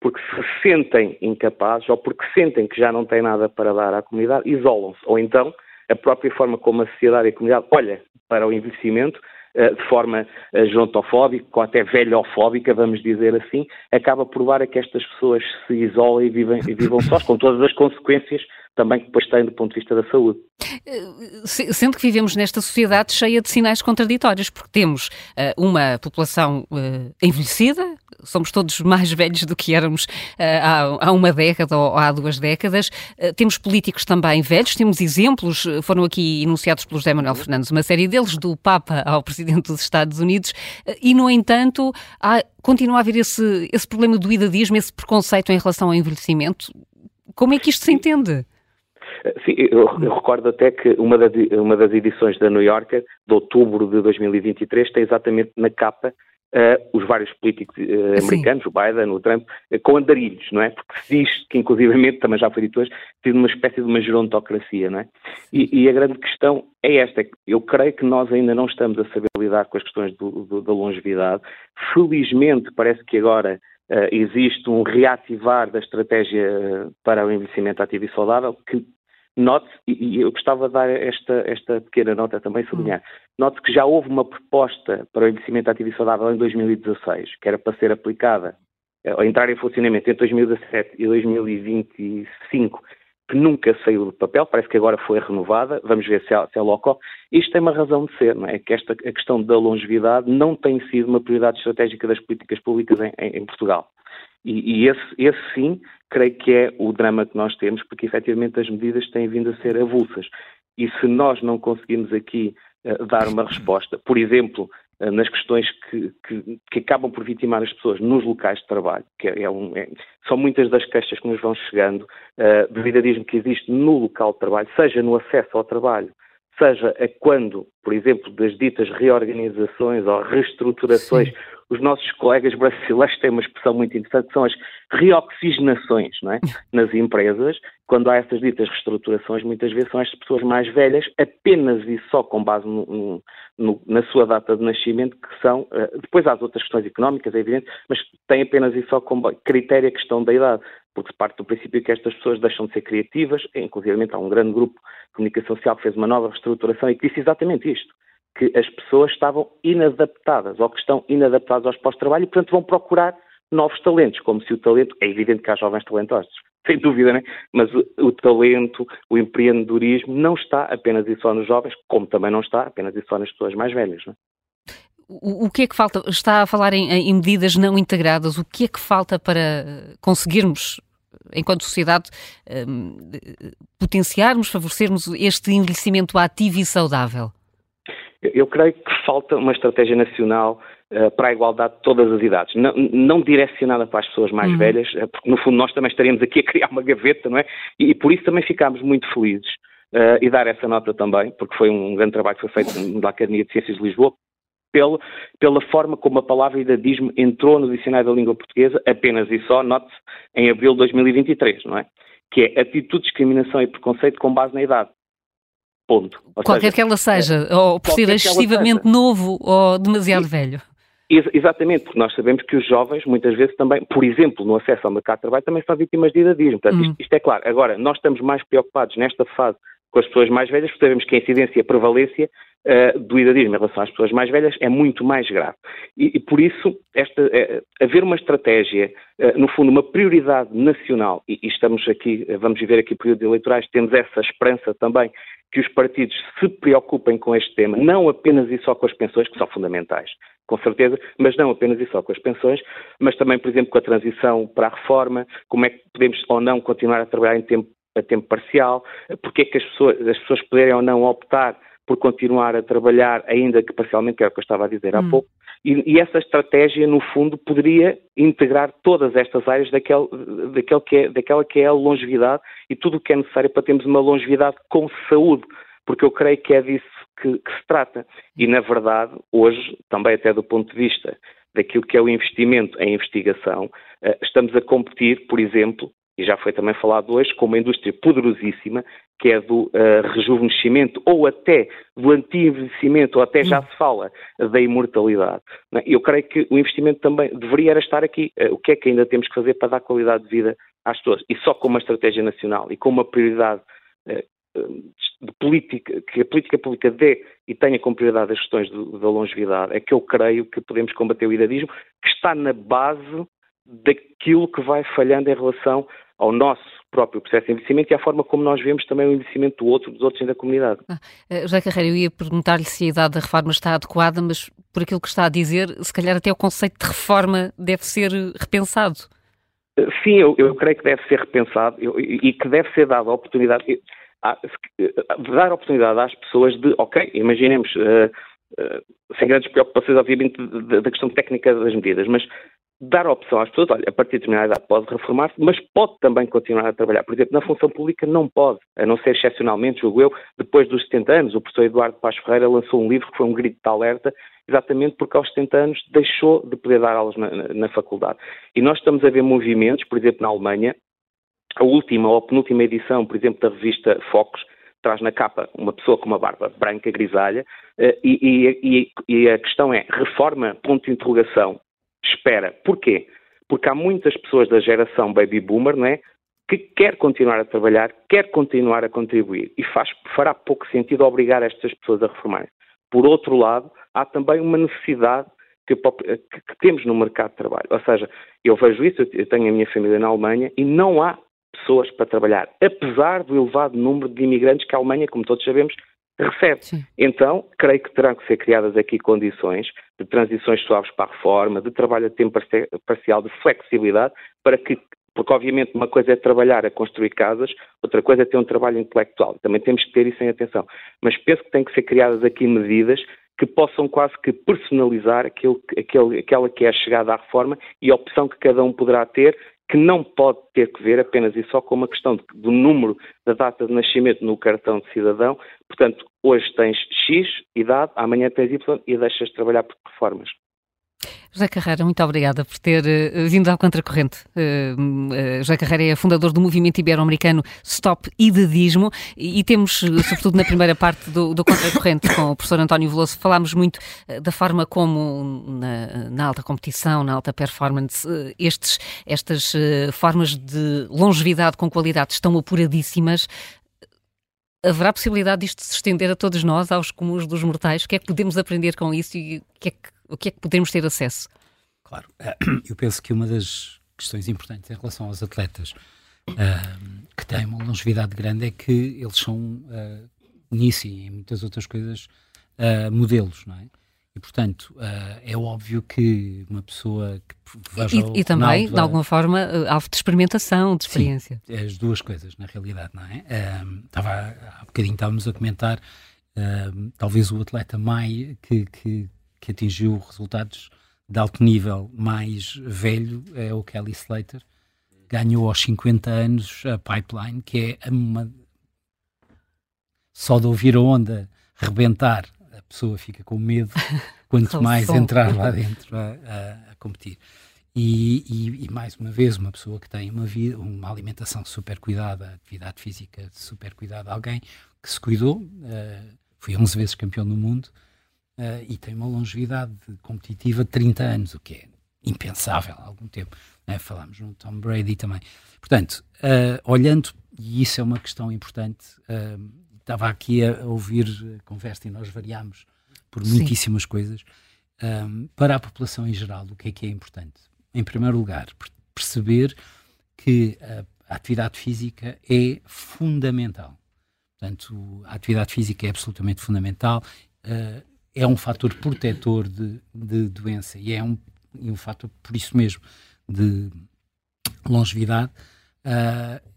porque se sentem incapazes ou porque sentem que já não têm nada para dar à comunidade, isolam-se. Ou então, a própria forma como a sociedade e a comunidade olha para o envelhecimento, eh, de forma eh, gerontofóbica ou até velhofóbica, vamos dizer assim, acaba por levar a que estas pessoas se isolem e, vivem, e vivam *laughs* sós, com todas as consequências também que depois têm do ponto de vista da saúde. Eh, sendo que vivemos nesta sociedade cheia de sinais contraditórios, porque temos uh, uma população uh, envelhecida, somos todos mais velhos do que éramos há, há, uma década ou há duas décadas. temos políticos também velhos, temos exemplos, foram aqui enunciados pelo José Manuel Fernandes, uma série deles, do Papa ao Presidente dos Estados Unidos, e, no entanto, há, continua a haver esse, esse problema do idadismo, esse preconceito em relação ao envelhecimento. Como é que isto se entende? Sim, eu, eu, recordo até que uma das, uma das edições da New Yorker, de outubro de 2023, tem exatamente na capa uh, os vários políticos uh, americanos, o Biden, o Trump, uh, com andarilhos, não é? Porque se diz que, inclusivamente, também já foi dito hoje, tem uma espécie de uma gerontocracia, não é? E, e, a grande questão é esta, eu creio que nós ainda não estamos a saber lidar com as questões do, do, da longevidade. Felizmente, parece que agora existe um reativar da estratégia para o envelhecimento ativo e saudável que Note, e eu gostava de dar esta, esta pequena nota também, sublinhar, note que já houve uma proposta para o envelhecimento ativo e saudável em 2016, que era para ser aplicada, ou entrar em funcionamento entre 2017 e 2025, que nunca saiu do papel, parece que agora foi renovada, vamos ver se ela, se. Isto tem uma razão de ser, não é? Que esta, a questão da longevidade não tem sido uma prioridade estratégica das políticas públicas em, em, em Portugal. E, e esse, esse, sim, creio que é o drama que nós temos, porque efetivamente as medidas têm vindo a ser avulsas. E se nós não conseguimos aqui uh, dar uma resposta, por exemplo, uh, nas questões que, que, que, acabam por vitimar as pessoas nos locais de trabalho, que é, é um, é, são muitas das queixas que nos vão chegando, uh, do vidadismo que existe no local de trabalho, seja no acesso ao trabalho, seja a quando, por exemplo, das ditas reorganizações ou reestruturações, Sim os nossos colegas brasileiros têm uma expressão muito interessante, que são as reoxigenações não é? *laughs* nas empresas. Quando há essas ditas reestruturações, muitas vezes são as pessoas mais velhas, apenas e só com base no, no, na sua data de nascimento, que são, uh, depois há as outras questões económicas, é evidente, mas tem apenas e só como critério a questão da idade, porque se parte do princípio que estas pessoas deixam de ser criativas, inclusive há um grande grupo de comunicação social que fez uma nova reestruturação e que disse exatamente isto que as pessoas estavam inadaptadas ou que estão inadaptadas aos pós-trabalho e, portanto, vão procurar novos talentos, como se o talento, é evidente que há jovens talentosos, *laughs* sem dúvida, né? mas o, o, talento, o empreendedorismo não está apenas e só nos jovens, como também não está apenas e só nas pessoas mais velhas. Né? O, o que é que falta? Está a falar em, em medidas não integradas. O que é que falta para conseguirmos enquanto sociedade, um, potenciarmos, favorecermos este envelhecimento ativo e saudável? Eu creio que falta uma estratégia nacional uh, para a igualdade de todas as idades, não, não direcionada para as pessoas mais uhum. velhas, uh, porque no fundo nós também estaríamos aqui a *laughs* criar uma gaveta, não é? E, e por isso também ficámos muito felizes uh, e dar essa nota também, porque foi um grande trabalho que foi feito na Academia de Ciências de Lisboa, pela, pela forma como a palavra idadismo entrou no dicionário da língua portuguesa, apenas e só, note-se, em abril de 2023, não é? Que é atitude, discriminação e preconceito com base na idade. Ponto. Ou qualquer seja, que ela seja, é, ou por ser excessivamente novo ou demasiado e, velho. Ex exatamente, porque nós sabemos que os jovens, muitas vezes também, por exemplo, no acesso ao mercado de trabalho, também são vítimas de idadismo. Portanto, isto, hum. isto, é claro. Agora, nós estamos mais preocupados nesta fase com as pessoas mais velhas, porque sabemos que a incidência e a prevalência uh, do idadismo em relação às pessoas mais velhas é muito mais grave. E, e por isso, esta, uh, haver uma estratégia, uh, no fundo, uma prioridade nacional, e, e estamos aqui, vamos viver aqui períodos eleitorais, temos essa esperança também que os partidos se preocupem com este tema, não apenas e só com as pensões, que são fundamentais, com certeza, mas não apenas e só com as pensões, mas também, por exemplo, com a transição para a reforma, como é que podemos ou não continuar a trabalhar em tempo, a tempo parcial, porque é que as pessoas, as pessoas poderem ou não optar por continuar a trabalhar, ainda que parcialmente, que era o que eu estava a dizer hum. há pouco, e, e, essa estratégia, no fundo, poderia integrar todas estas áreas daquele, daquele que é, daquela que é a longevidade e tudo o que é necessário para termos uma longevidade com saúde, porque eu creio que é disso que, que se trata. E, na verdade, hoje, também até do ponto de vista daquilo que é o investimento em investigação, eh, estamos a competir, por exemplo, e já foi também falado hoje, com uma indústria poderosíssima, que é do uh, rejuvenescimento ou até do anti-envelhecimento, ou até já se fala da imortalidade. É? Eu creio que o investimento também deveria estar aqui. Uh, o que é que ainda temos que fazer para dar qualidade de vida às pessoas? E só com uma estratégia nacional e com uma prioridade uh, de política, que a política pública dê e tenha como prioridade as questões do, da longevidade, é que eu creio que podemos combater o idadismo, que está na base daquilo que vai falhando em relação ao nosso próprio processo de envelhecimento e à forma como nós vemos também o envelhecimento do outro, dos outros da comunidade. Ah, uh, José Carreira, eu ia perguntar-lhe se a idade da reforma está adequada, mas por aquilo que está a dizer, se calhar até o conceito de reforma deve ser repensado. Uh, sim, eu, eu, creio que deve ser repensado eu, e que deve ser dada a oportunidade, a, dar a oportunidade às pessoas de, ok, imaginemos, uh, sem grandes preocupações, obviamente, da questão técnica das medidas, mas dar a opção às pessoas, olha, a partir de determinada idade pode reformar-se, mas pode também continuar a trabalhar. Por exemplo, na função pública não pode, a não ser excepcionalmente, julgo eu, depois dos 70 anos. O professor Eduardo Paz Ferreira lançou um livro que foi um grito de alerta, exatamente porque aos 70 anos deixou de poder dar aulas na, na, na faculdade. E nós estamos a ver movimentos, por exemplo, na Alemanha, a última ou a penúltima edição, por exemplo, da revista Focus, traz na capa uma pessoa com uma barba branca, grisalha, eh, e, e, e, a questão é, reforma, ponto de interrogação, espera. Porquê? Porque há muitas pessoas da geração baby boomer, não é? Que quer continuar a trabalhar, quer continuar a contribuir e faz, fará pouco sentido obrigar estas pessoas a reformarem. Por outro lado, há também uma necessidade que, que, temos no mercado de trabalho. Ou seja, eu vejo isso, eu tenho a minha família na Alemanha e não há pessoas para trabalhar, apesar do elevado número de imigrantes que a Alemanha, como todos sabemos, recebe. Sim. Então, creio que terão que ser criadas aqui condições de transições suaves para a reforma, de trabalho a tempo parcial, de flexibilidade, para que, porque obviamente uma coisa é trabalhar a construir casas, outra coisa é ter um trabalho intelectual. Também temos que ter isso em atenção. Mas penso que têm que ser criadas aqui medidas que possam quase que personalizar aquilo, aquele, aquela que é a chegada à reforma e a opção que cada um poderá ter que não pode ter que ver apenas e só com uma questão de, do número da data de nascimento no cartão de cidadão. Portanto, hoje tens X idade, amanhã tens Y e deixas de trabalhar por reformas. José Carreira, muito obrigada por ter uh, vindo ao Contracorrente. Uh, uh, José Carreira é fundador do movimento ibero-americano Stop Idadismo e, e, temos, sobretudo na primeira parte do, do Contracorrente, com o professor António Veloso, falámos muito da forma como na, na, alta competição, na alta performance, estes, estas formas de longevidade com qualidade estão apuradíssimas. Haverá possibilidade disto se estender a todos nós, aos comuns dos mortais? O que é que podemos aprender com isso e o que é que o que é que podemos ter acesso? Claro, *clears throat* eu penso que uma das questões importantes em relação aos atletas uh, que têm uma longevidade grande é que eles são, uh, nisso e em muitas outras coisas, uh, modelos, não é? E, portanto, uh, é óbvio que uma pessoa que veja E, e também, de alguma forma, alvo de experimentação, de experiência. Sim, as duas coisas, na realidade, não é? Uh, estava, há bocadinho estávamos a comentar, talvez o atleta mais que, que, que atingiu resultados de alto nível mais velho é o Kelly Slater. Ganhou aos 50 anos a Pipeline, que é uma. Só de ouvir a onda rebentar, a pessoa fica com medo, *laughs* quanto mais entrar lá dentro a, a, a competir. E, e, e, mais uma vez, uma pessoa que tem uma, vida, uma alimentação super cuidada, atividade física super cuidada, alguém que se cuidou, uh, foi 11 vezes campeão do mundo, uh, e tem uma longevidade competitiva de 30 anos, o que é impensável há algum tempo. Né? Falámos no Tom Brady também. Portanto, uh, olhando, e isso é uma questão importante, uh, estava aqui a ouvir a conversa e nós variámos por muitíssimas Sim. coisas. Um, para a população em geral, o que é que é importante? Em primeiro lugar, perceber que a, a atividade física é fundamental. Portanto, a atividade física é absolutamente fundamental. Uh, é um fator protetor de, de doença e é um, um fator, por isso mesmo, de longevidade. Uh,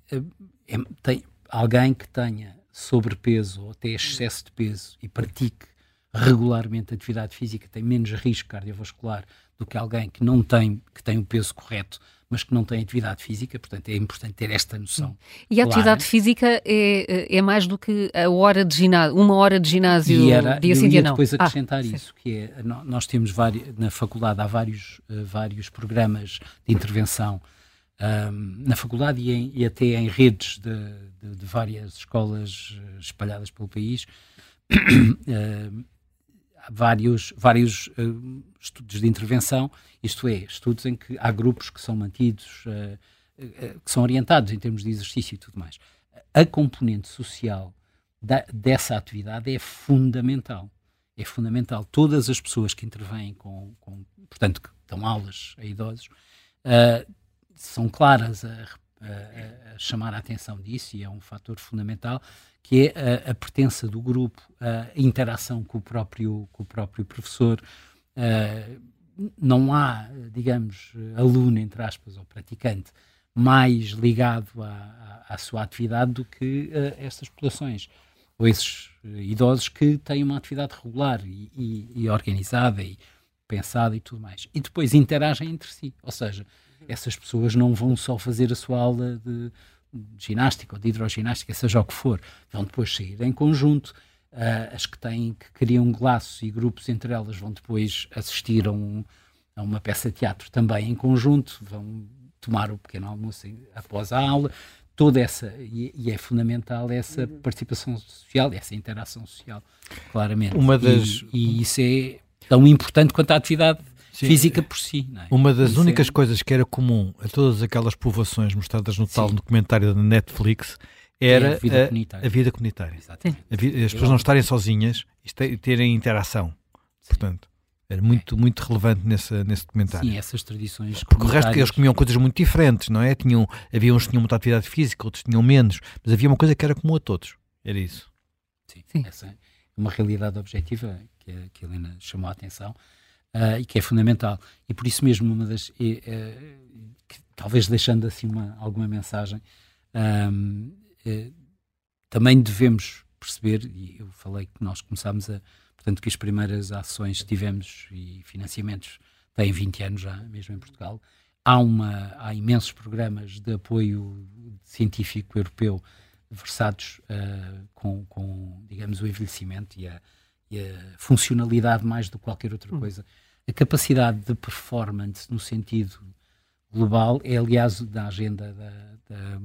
é, tem alguém que tenha sobrepeso ou até excesso de peso e pratique regularmente atividade física tem menos risco cardiovascular do que alguém que não tem, que tem o peso correto mas que não têm atividade física, portanto é importante ter esta noção. E a atividade física é, é mais do que a hora de ginásio, uma hora de ginásio e era, dia sim, dia não. depois ah, acrescentar ah, isso, que é, nós temos vários, na faculdade há vários, uh, vários programas de intervenção um, na faculdade e, em, e, até em redes de, de, de, várias escolas eh, espalhadas pelo país. *clears throat* vários, vários uh, estudos de intervenção, isto é, estudos em que há grupos que são mantidos, uh, uh, que são orientados em termos de exercício e tudo mais. A componente social da, dessa atividade é fundamental. É fundamental. Todas as pessoas que intervêm com, com portanto, que dão aulas a idosos, são claras a, a, a, chamar a atenção disso, e é um fator fundamental, que é a, a pertença do grupo, a interação com o próprio, com o próprio professor. não há, digamos, aluno, entre aspas, ou praticante, mais ligado à, à, à sua atividade do que uh, estas populações ou esses uh, idosos que têm uma atividade regular e, e, e, organizada e pensada e tudo mais. E depois interagem entre si, ou seja, essas pessoas não vão só fazer a sua aula de ginástica ou de hidroginástica, seja o que for, vão depois sair em conjunto. Uh, as que têm que criam laços e grupos entre elas vão depois assistir a, um, a uma peça de teatro também em conjunto, vão tomar o pequeno almoço após a aula, toda essa, e, e é fundamental essa uhum. participação social, essa interação social, claramente. Uma das... E, e isso é tão importante quanto a atividade Sim. física por si. É? Uma das Isso únicas é... coisas que era comum a todas aquelas povoações mostradas no Sim. tal documentário da Netflix era é a vida comunitária. A, vida comunitária. A vi, as pessoas não estarem sozinhas e terem interação. Portanto, era muito, muito relevante nesse, nesse documentário. Sim, essas tradições. Porque o resto eles comiam coisas muito diferentes, não é? Tinham, havia uns que tinham muita atividade física, outros tinham menos, mas havia uma coisa que era comum a todos. Era isso. Sim, Sim. essa é uma realidade objetiva que a, que a Helena chamou a atenção uh, e que é fundamental. E por isso mesmo, uma das. E, uh, que, talvez deixando assim uma, alguma mensagem, um, uh, também devemos perceber, e eu falei que nós começámos a Portanto, que as primeiras ações que tivemos e financiamentos têm 20 anos já, mesmo em Portugal. Há, uma, há imensos programas de apoio científico europeu versados uh, com, com, digamos, o envelhecimento e a, e a, funcionalidade mais do que qualquer outra hum. A capacidade de performance no sentido global é, aliás, da agenda da, da,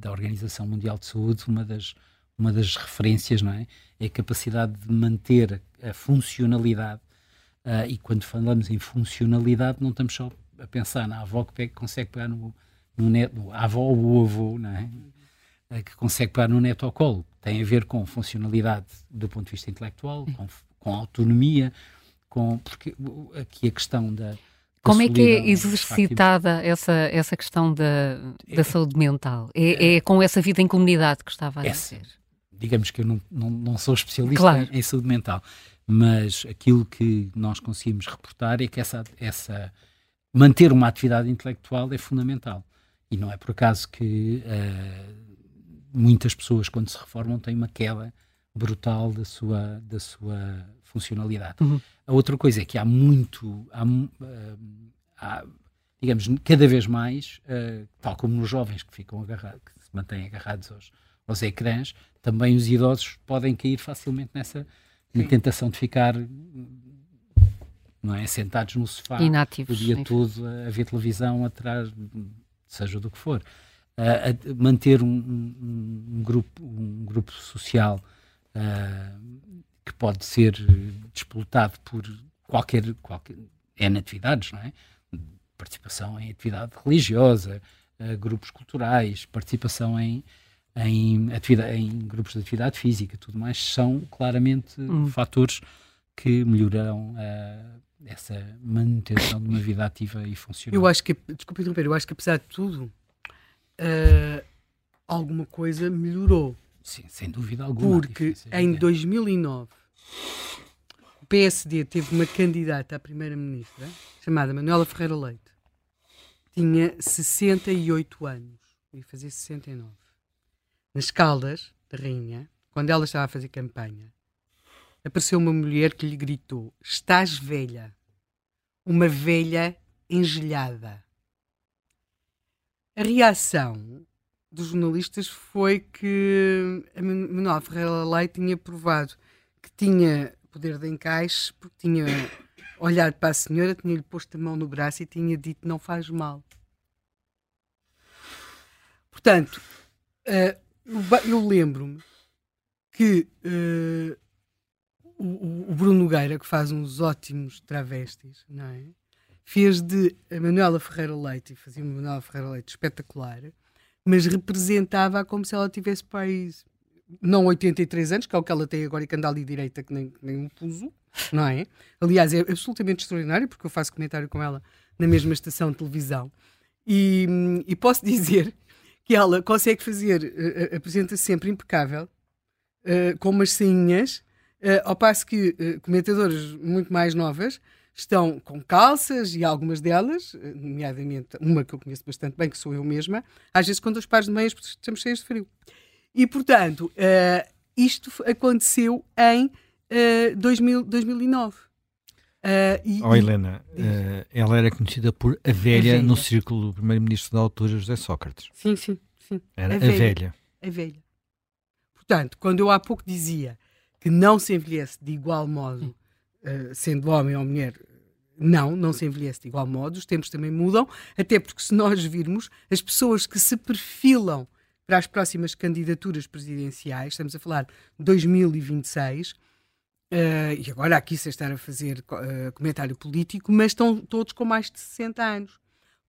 da Organização Mundial de Saúde, uma das uma das referências, não é? É a capacidade de manter a funcionalidade. Uh, e quando falamos em funcionalidade, não estamos só a pensar na avó que pega, consegue pegar no, no neto, no avó ou avô, não é? Uh, que consegue pegar no neto ao colo. Tem a ver com funcionalidade do ponto de vista intelectual, com, com autonomia, com, porque aqui a questão da. Como é que é exercitada essa, essa questão da, da é, saúde mental? É, é, com essa vida em comunidade que estava a é dizer? digamos que eu não, não, não sou especialista claro. em, em, saúde mental, mas aquilo que nós conseguimos reportar é que essa, essa manter uma atividade intelectual é fundamental. E não é por acaso que uh, muitas pessoas, quando se reformam, têm uma queda brutal da sua, da sua funcionalidade. Uhum. A outra coisa é que há muito, há, há digamos, cada vez mais, uh, tal como nos jovens que ficam agarrados, que se mantêm agarrados aos, aos ecrãs, também os idosos podem cair facilmente nessa na tentação de ficar não é, sentados no sofá Inativos, o dia enfim. todo a ver televisão atrás, seja do que for. Uh, a manter um, um, um, grupo, um grupo social uh, que pode ser disputado por qualquer, qualquer N atividades, não é? Participação em atividade religiosa, uh, grupos culturais, participação em, em, em grupos de atividade física tudo mais, são claramente hum. fatores que melhorarão uh, essa manutenção de uma vida ativa e funcional. Eu acho que, desculpe interromper, eu acho que apesar de tudo, uh, alguma coisa melhorou. Sim, sem dúvida alguma. Porque em 2009 o PSD teve uma candidata à primeira-ministra chamada Manuela Ferreira Leite. Tinha 68 anos. Ia fazer 69 nas Caldas da Rainha, quando ela estava a fazer campanha, apareceu uma mulher que lhe gritou: Estás velha. Uma velha engelhada. A reação dos jornalistas foi que a Manuel Ferreira Leite tinha provado que tinha poder de encaixe, porque tinha olhado para a senhora, tinha-lhe posto a mão no braço e tinha dito: Não faz mal. Portanto, uh, eu lembro-me que o, o, Bruno Nogueira, que faz uns ótimos travestis, não é? Fez de a Manuela Ferreira Leite, e fazia uma Manuela Ferreira Leite espetacular, mas representava como se ela tivesse país não 83 anos, que é o que ela tem agora e que anda ali direita que nem, nem um puso, não é? Aliás, é absolutamente extraordinário, porque eu faço comentário com ela na mesma estação de televisão. E, e posso dizer que ela consegue fazer, uh, apresenta-se sempre impecável, uh, com umas sainhas, uh, ao passo que uh, comentadoras muito mais novas estão com calças e algumas delas, nomeadamente uma que eu conheço bastante bem, que sou eu mesma, às vezes com dois pares de meias porque estamos cheios de frio. E, portanto, isto aconteceu em 2000, 2009. Uh, e, oh, Helena, uh, ela era conhecida por a velha, a velha. no círculo do primeiro-ministro da altura, José Sócrates. Sim, sim, sim. Era a velha. a velha. A velha. Portanto, quando eu há pouco dizia que não se envelhece de igual modo, uh, sendo homem ou mulher, não, não se envelhece de igual modo, os tempos também mudam, até porque se nós virmos as pessoas que se perfilam para as próximas candidaturas presidenciais, estamos a falar de 2026, uh, e agora aqui se estar a fazer uh, comentário político, mas estão todos com mais de 60 anos,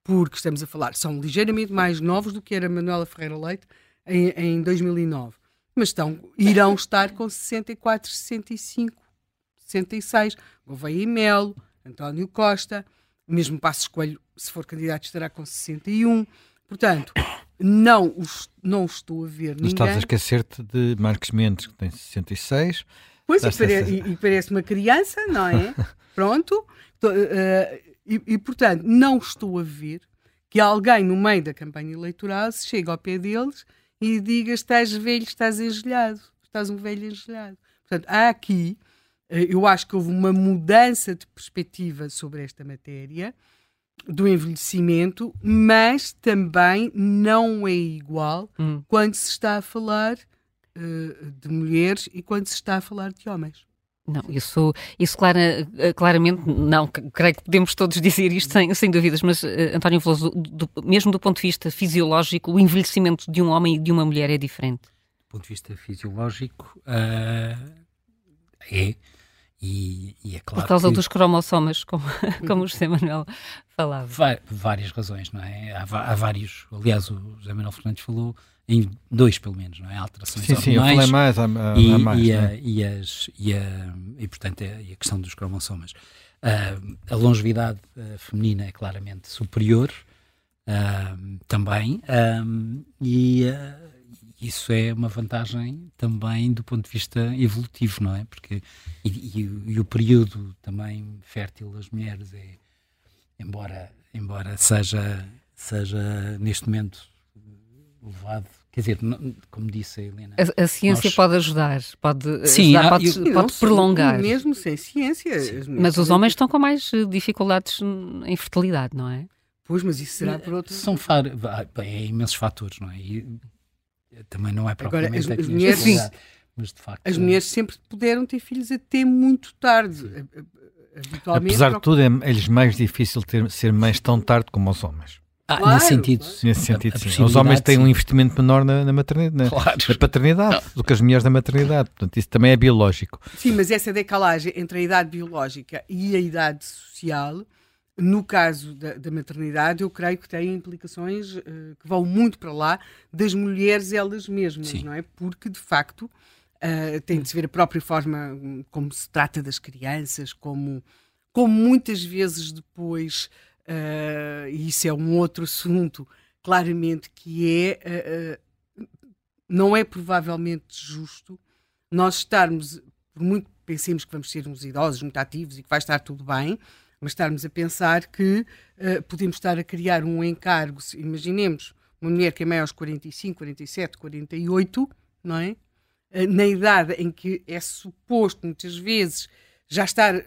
porque estamos a falar, são ligeiramente mais novos do que era Manuela Ferreira Leite em, em 2009 mas estão, irão estar com 64, 65, 66. Gouveia e Melo, António Costa, mesmo Passos Coelho, se for candidato, estará com 61. Portanto, *coughs* não, não estou a ver ninguém. Estás a esquecer-te de Marcos Mendes, que tem 66. Pois, e, pare, e, e, parece uma criança, não é? *laughs* Pronto. Uh, e, e, portanto, não estou a ver que alguém no meio da campanha eleitoral se chegue ao pé deles e diga estás velho, estás engelhado, estás um velho engelhado. Portanto, há aqui, eu acho que houve uma mudança de perspectiva sobre esta matéria do envelhecimento, mas também não é igual hum. quando se está a falar uh, de mulheres e quando se está a falar de homens. Não, isso, isso clara, eh, claramente não, creio que podemos todos *laughs* dizer isto sem, sem dúvidas, mas uh, António Veloso, do, mesmo do ponto de vista fisiológico, o envelhecimento de um homem e de uma mulher é diferente? Do ponto de vista fisiológico, uh, é. E, e, é claro Por causa que, dos cromossomas, como, *laughs* como o José Manuel falava. Várias razões, não é? Há, há vários, aliás, o José Manuel Fernandes falou em dois pelo menos, não é? Alterações sim, sim, eu falei mais, há, há e, mais, e, a, e, as, e, a, e, portanto, a, e a questão dos cromossomas. Uh, a longevidade uh, feminina é claramente superior uh, também, e isso é uma vantagem também do ponto de vista evolutivo, não é? Porque, e, e o período também fértil das mulheres é, embora, embora seja, seja neste momento levado Quer dizer, como disse a Helena. A, a ciência nós... pode ajudar, pode, Sim, ajudar, há, pode, eu, pode prolongar. Mesmo sem ciência. Mas os homens estão com mais eh, dificuldades em fertilidade, não é? Pois, mas isso será por outro. São far... é imensos fatores, não é? E também não é propriamente Agora, as, as mulheres, sim, mas de facto. As mulheres sempre puderam ter filhos até muito tarde. Apesar de tudo, é, é-lhes mais difícil ter, ser mães tão tarde como os homens. Ah, claro, nesse sentido. Claro. Nesse sentido, a, a sim. Os homens têm sim. um investimento menor na, na maternidade, na, claro. na paternidade, Não. do que as mulheres na maternidade. Portanto, isso também é biológico. Sim, mas essa decalagem entre a idade biológica e a idade social, no caso da, da maternidade, eu creio que tem implicações uh, que vão muito para lá das mulheres elas mesmas, sim. não é? Porque, de facto, uh, tem de se ver a própria forma como se trata das crianças, como, como muitas vezes depois uh, isso é um outro assunto, claramente, que é. Não é provavelmente justo nós estarmos, por muito pensemos que vamos ser uns idosos muito ativos e que vai estar tudo bem, mas estarmos a pensar que uh, podemos estar a criar um encargo, imaginemos uma mulher que é maior aos 45, 47, 48, não é? Uh, na idade em que é suposto, muitas vezes, já estar, uh,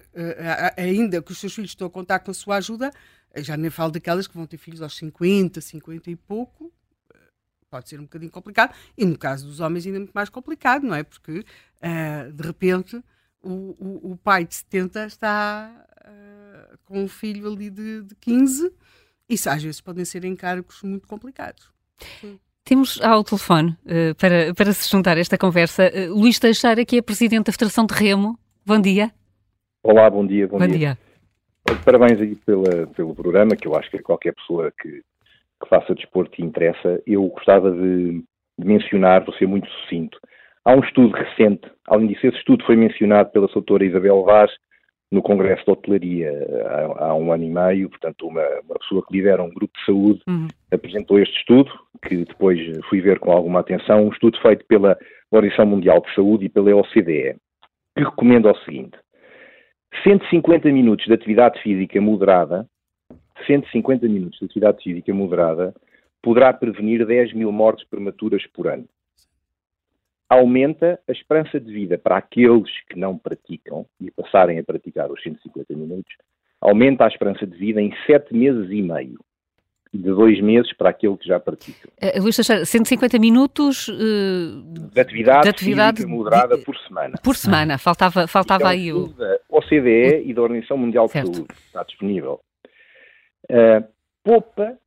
ainda que os seus filhos estão a contar com a sua ajuda, já nem falo daquelas que vão ter filhos aos 50, 50 e pouco. Pode ser um bocadinho complicado. E no caso dos homens, ainda muito mais complicado, não é? Porque, de repente, o, o, o, pai de 70 está uh, com um filho ali de, de 15. Isso às vezes podem ser encargos muito complicados. Temos ao telefone, uh, para, para se juntar a esta conversa, uh, Luís Teixeira, que é presidente da Federação de Remo. Bom dia. Olá, bom dia. Bom, bom dia. dia. Parabéns aí pela, pelo programa, que eu acho que qualquer pessoa que, que faça desporto e interessa. Eu gostava de, de, mencionar, vou ser muito sucinto. Há um estudo recente, além disso, esse estudo foi mencionado pela doutora Isabel Vaz no Congresso de Hotelaria há, há, um ano e meio, portanto, uma, uma pessoa que lidera um grupo de saúde uhum. apresentou este estudo, que depois fui ver com alguma atenção, um estudo feito pela Organização Mundial de Saúde e pela OCDE, que recomenda o seguinte: 150 minutos de atividade física moderada, 150 minutos de atividade física moderada, poderá prevenir 10 mil mortes prematuras por ano. Aumenta a esperança de vida para aqueles que não praticam e passarem a praticar os 150 minutos, aumenta a esperança de vida em 7 meses e meio de dois meses para aquele que já pratica. Uh, Luís Teixeira, 150 minutos uh, de atividade, de atividade moderada de, por semana. Por semana, faltava, faltava aí o... da OCDE e da Organização Mundial certo. de Saúde, está disponível. Uh, poupa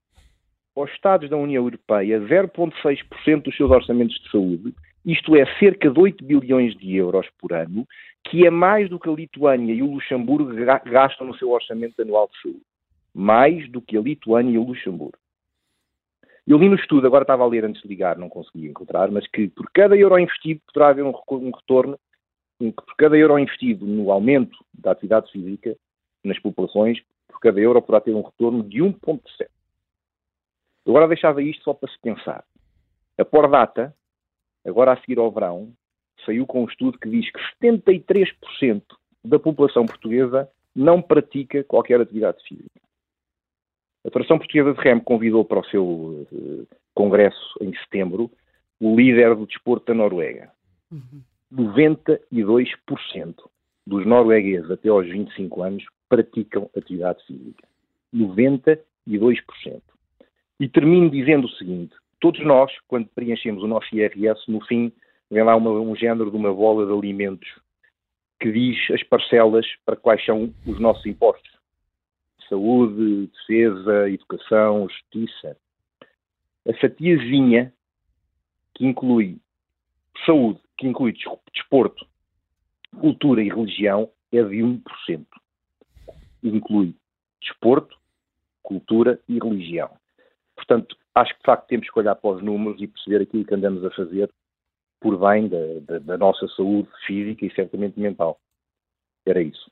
aos Estados da União Europeia 0,6% dos seus orçamentos de saúde, isto é, cerca de 8 bilhões de euros por ano, que é mais do que a Lituânia e o Luxemburgo gastam no seu orçamento anual de saúde mais do que a Lituânia e o Luxemburgo. Eu li no estudo, agora estava a ler antes de ligar, não consegui encontrar, mas que por cada euro investido poderá haver um retorno, por cada euro investido no aumento da atividade física nas populações, por cada euro poderá ter um retorno de 1,7. Agora deixava isto só para se pensar. A Por Data, agora a seguir ao verão, saiu com um estudo que diz que 73% da população portuguesa não pratica qualquer atividade física. A Federação Portuguesa de Remo convidou para o seu uh, congresso em setembro o líder do desporto da Noruega. Uhum. 92% dos noruegueses até aos 25 anos praticam atividade física. 92%. E termino dizendo o seguinte: todos nós, quando preenchemos o nosso IRS, no fim vem lá uma, um género de uma bola de alimentos que diz as parcelas para quais são os nossos impostos saúde, defesa, educação, justiça. A fatiazinha que inclui saúde, que inclui desporto, cultura e religião, é de 1%. Inclui desporto, cultura e religião. Portanto, acho que de facto temos que olhar para os números e perceber aquilo que andamos a fazer por bem da, da, da nossa saúde física e certamente mental. Era isso.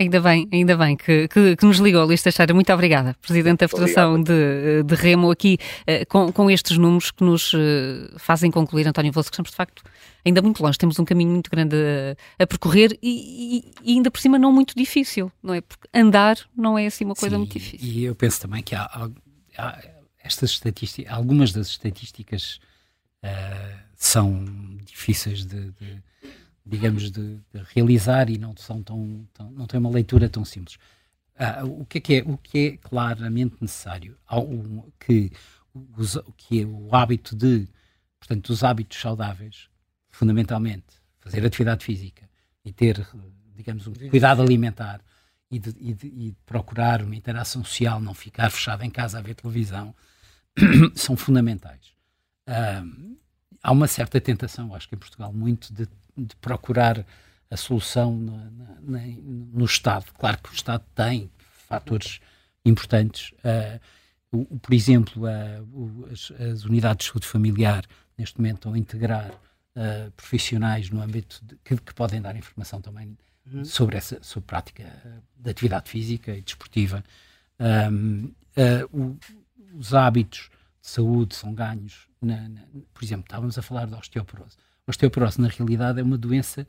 Ainda bem, ainda bem que, que, que nos ligou, Luís Teixeira. Muito obrigada, Presidente da Federação de, de, Remo, aqui uh, com, com estes números que nos uh, fazem concluir, António Veloso, que estamos de facto ainda muito longe, temos um caminho muito grande a, a percorrer e, e, e, ainda por cima não muito difícil, não é? Porque andar não é assim uma coisa Sim, muito difícil. E eu penso também que há, há, há estas estatísticas, algumas das estatísticas uh, são difíceis de, de digamos, de, de, realizar e não são tão, tão, não têm uma leitura tão simples. Ah, o que é que é o que é claramente necessário um, que os, que é o hábito de portanto os hábitos saudáveis fundamentalmente fazer atividade física e ter digamos um cuidado alimentar e de, e, de, e de, procurar uma interação social não ficar fechado em casa a ver televisão *coughs* são fundamentais ah, há uma certa tentação acho que em Portugal muito de de procurar a solução no, no, no, Estado. Claro que o Estado tem fatores importantes. Uh, o, por exemplo, uh, o, as, as, unidades de saúde familiar neste momento estão a integrar uh, profissionais no âmbito de, que, que, podem dar informação também uhum. sobre essa sobre prática de atividade física e desportiva. Um, o, os hábitos de saúde são ganhos. Na, na, por exemplo, estávamos a falar da osteoporose a osteoporose, na realidade, é uma doença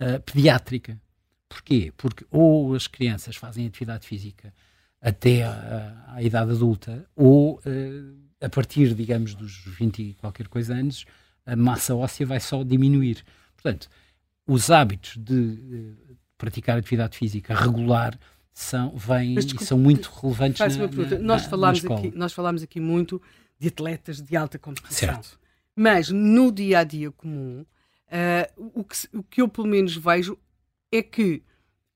uh, pediátrica. Porquê? Porque ou as crianças fazem atividade física até a idade adulta, ou uh, a partir, digamos, dos 20 e qualquer coisa anos, a massa óssea vai só diminuir. Portanto, os hábitos de uh, praticar atividade física regular são, vêm, desculpa, são muito relevantes na, uma pergunta. Na, nós, falámos aqui, nós falámos aqui muito de atletas de alta competição. Certo. Mas no dia a dia comum, uh, o, que, o que eu pelo menos vejo é que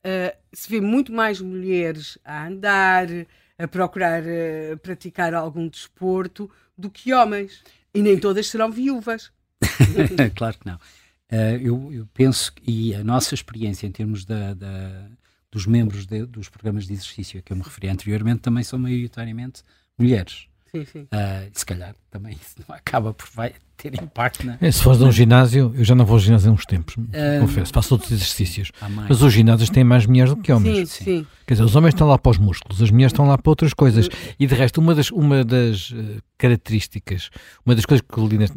uh, se vê muito mais mulheres a andar, a procurar uh, praticar algum desporto do que homens. E nem todas serão viúvas. *laughs* claro que não. Eu, eu, penso e a nossa experiência em termos da, da, dos membros de, dos programas de exercício a que eu me referi anteriormente também são maioritariamente mulheres. Sim, sim. Uh, se calhar também isso não acaba por vai ter impacto. Na... É, se fores de um ginásio, eu já não vou ao ginásio há uns tempos, uh, confesso, faço outros exercícios. Mas os ginásios têm mais mulheres do que homens. Sim, sim. Quer dizer, os homens estão lá para os músculos, as mulheres estão lá para outras coisas. E de resto, uma das, uma das uh, características, uma das coisas que neste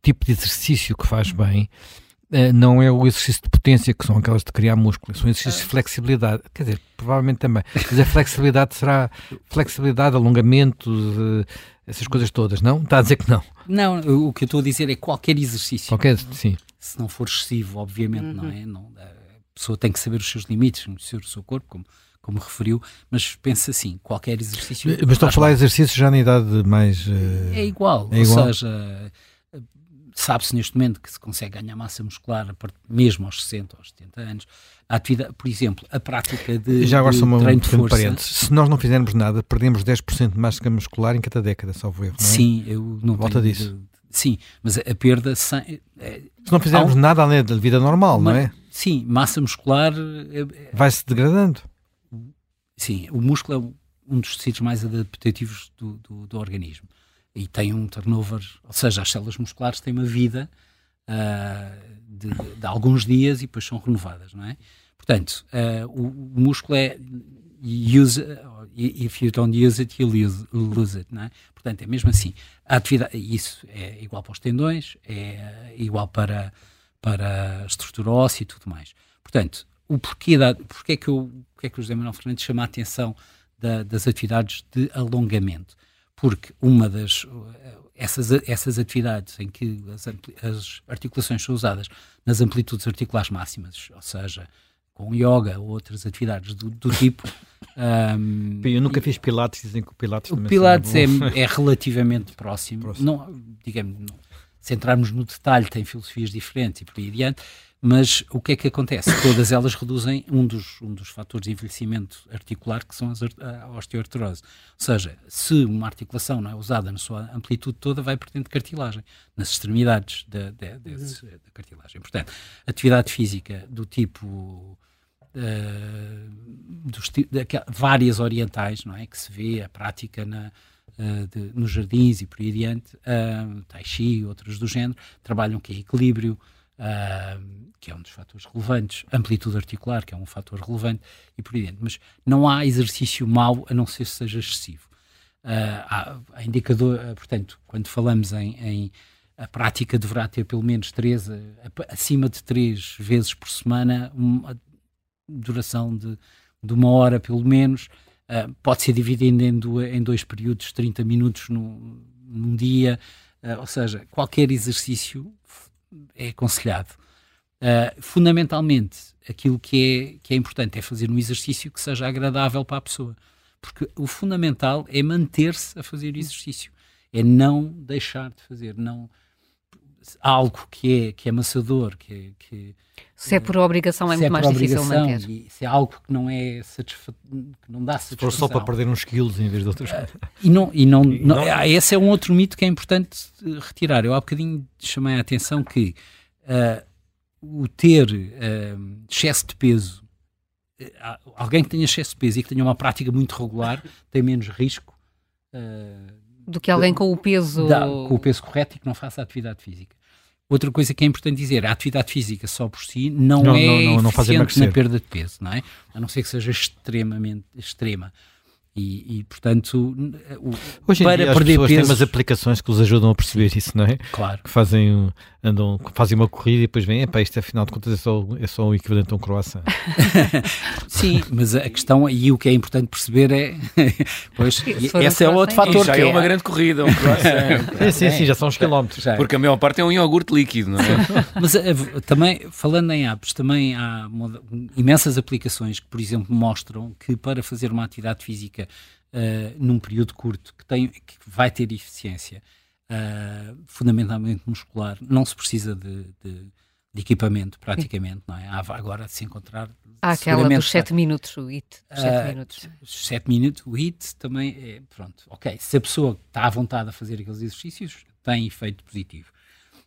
tipo de exercício que faz bem não é o exercício de potência, que são aquelas de criar músculo, são exercícios de ah. flexibilidade. Quer dizer, provavelmente também. Mas a flexibilidade será flexibilidade, alongamento, uh, essas coisas todas, não? Está a dizer que não? Não, o que eu estou a dizer é qualquer exercício. Qualquer, sim. Se não for excessivo, obviamente, uhum. não é? Não, a pessoa tem que saber os seus limites, conhecer o seu corpo, como, como referiu, mas pensa assim, qualquer exercício... Mas estou a falar de exercícios já na idade mais... Uh, é igual, é ou igual? seja Sabe-se neste momento que se consegue ganhar massa muscular mesmo aos 60, aos 70 anos. A atividade, por exemplo, a prática de, Já agora de só uma, treino um de força. Se nós não fizermos nada, perdemos 10% de massa muscular em cada década, salvo erro, não é? Sim, eu não Volta tenho, disso. Sim, mas a, a perda... Sem, é, se não fizermos um, nada além da vida normal, uma, não é? Sim, massa muscular... É, é, Vai-se degradando. Sim, o músculo é um dos tecidos mais adaptativos do, do, do organismo e tem um turnover, ou seja, as células musculares têm uma vida uh, de, de, alguns dias e depois são renovadas, não é? Portanto, uh, o, o, músculo é use, if you don't use it, you lose, lose it, não é? Portanto, é mesmo assim. A atividade, isso é igual para os tendões, é igual para, para a estrutura óssea e tudo mais. Portanto, o porquê, da, porquê, que, eu, porquê que o José Manuel Fernandes chama a atenção da, das atividades de alongamento? Porque uma das essas, essas atividades em que as, as articulações são usadas nas amplitudes articulares máximas, ou seja, com yoga ou outras atividades do, do tipo. *laughs* Um, eu nunca fiz pilates, dizem que o pilates O pilates é, é, relativamente próximo. próximo. Não, digamos, não, se entrarmos no detalhe, tem filosofias diferentes e por aí adiante, mas o que é que acontece? Todas elas reduzem um dos, um dos fatores de envelhecimento articular, que são as, a osteoartrose. Ou seja, se uma articulação não é usada na sua amplitude toda, vai perdendo cartilagem, nas extremidades da, da, uhum. da cartilagem. Portanto, atividade física do tipo. Uh, dos, de, várias orientais, não é? Que se vê a prática na, Uh, de, nos jardins e por aí adiante, uh, tai chi, outros do género, trabalham que é equilíbrio, uh, que é um dos fatores relevantes, amplitude articular, que é um fator relevante, e por dentro. Mas não há exercício mau a não ser se seja excessivo. Uh, há, indicador, uh, portanto, quando falamos em, em, a prática deverá ter pelo menos três, acima de três vezes por semana, uma duração de, de uma hora pelo menos, Uh, pode ser dividido em, do, em, dois períodos, 30 minutos no, num dia, uh, ou seja, qualquer exercício é aconselhado. Uh, fundamentalmente, aquilo que é, que é importante é fazer um exercício que seja agradável para a pessoa. Porque o fundamental é manter-se a fazer exercício, é não deixar de fazer, não algo que é, que é amassador, que, é, que se é por obrigação é muito é mais difícil manter. se é algo que não é satisfa que não dá satisfação. Se for só para perder uns quilos em vez de outras coisas. E não, e não, não, não, ah, esse é um outro mito que é importante retirar. Eu há bocadinho chamei a atenção que uh, o ter uh, excesso de peso, uh, alguém que tenha excesso de peso e que tenha uma prática muito regular tem menos risco do que alguém com o peso da, com o peso correto e que não faça atividade física. Outra coisa que é importante dizer, a atividade física só por si não, não é não, não, eficiente na perda de peso, não é? A não ser que seja extremamente extrema. E, e, portanto, o, Hoje em para dia, perder as pessoas pesos... têm umas aplicações que os ajudam a perceber isso, não é? Claro. Que fazem, andam, fazem uma corrida e depois vêm, epá, isto afinal de contas é só, é só o equivalente a um croissant. *laughs* Sim, mas a questão e o que é importante perceber é. *laughs* pois, esse é outro fator. Já que é, uma grande corrida, um croissant. *laughs* sim, sim, sim, já são uns quilómetros. Já. Porque a maior parte é um iogurte líquido, não é? mas eh, também, falando em apps, também há imensas aplicações que, por exemplo, mostram que para fazer uma atividade física uh, num período curto, que, tem, que vai ter eficiência uh, fundamentalmente muscular, não se precisa de, de, de equipamento, praticamente, não é? Há agora de se encontrar. Há aquela dos 7 minutos, o IT. 7 uh, minutos. 7 minutos, o IT também é. Pronto, ok. Se a pessoa está à vontade a fazer aqueles exercícios, tem efeito positivo.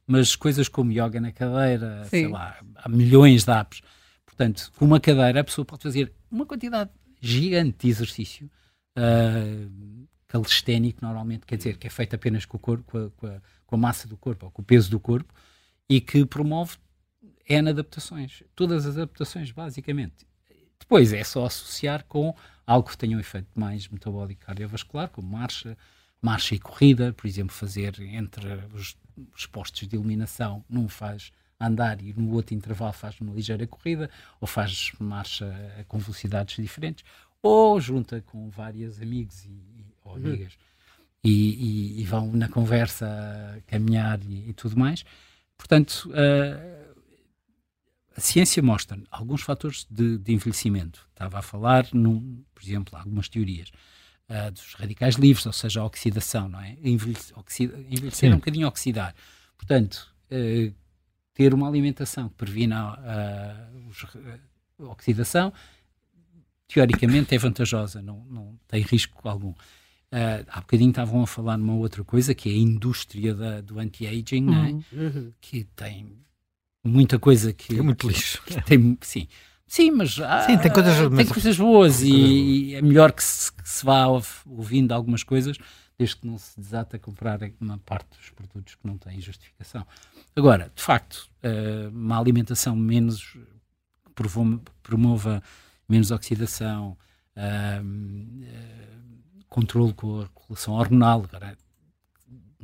Mas coisas como yoga na cadeira, Sim. sei lá, há milhões de apps. Portanto, com uma cadeira, a pessoa pode fazer uma quantidade gigante de exercício uh, calisténico, normalmente, quer dizer, que é feito apenas com, o corpo, com, a, com, a, com a massa do corpo, ou com o peso do corpo, e que promove N adaptações, todas as adaptações, basicamente. Depois é só associar com algo que tenha um efeito mais metabólico cardiovascular, como marcha, marcha e corrida, por exemplo, fazer entre os, os postos de eliminação, num faz andar e no outro intervalo faz uma ligeira corrida, ou faz marcha com velocidades diferentes, ou junta com vários amigos e, e ou uhum. amigas e, e, e, vão na conversa caminhar e, tudo mais. Portanto, uh, a ciência mostra alguns fatores de, de, envelhecimento. Estava a falar, num, por exemplo, algumas teorias uh, dos radicais livres, ou seja, a oxidação, não é? Envelhecer, oxida, envelhecer é um bocadinho oxidar. Portanto, uh, ter uma alimentação que previna a oxidação, teoricamente é vantajosa, não, não tem risco algum. Uh, há bocadinho estavam a falar numa outra coisa que é a indústria da, do anti-aging, é? uhum. uhum. que tem muita coisa que. É muito lixo. tem, sim. Sim, mas há, sim, tem, coisas, tem mas... coisas boas e, e, é melhor que se, que se vá ouvindo algumas coisas desde que não se desata a comprar uma parte dos produtos que não têm justificação. Agora, de facto, uh, uma alimentação menos promova menos oxidação, uh, uh, controle com a regulação hormonal. Agora,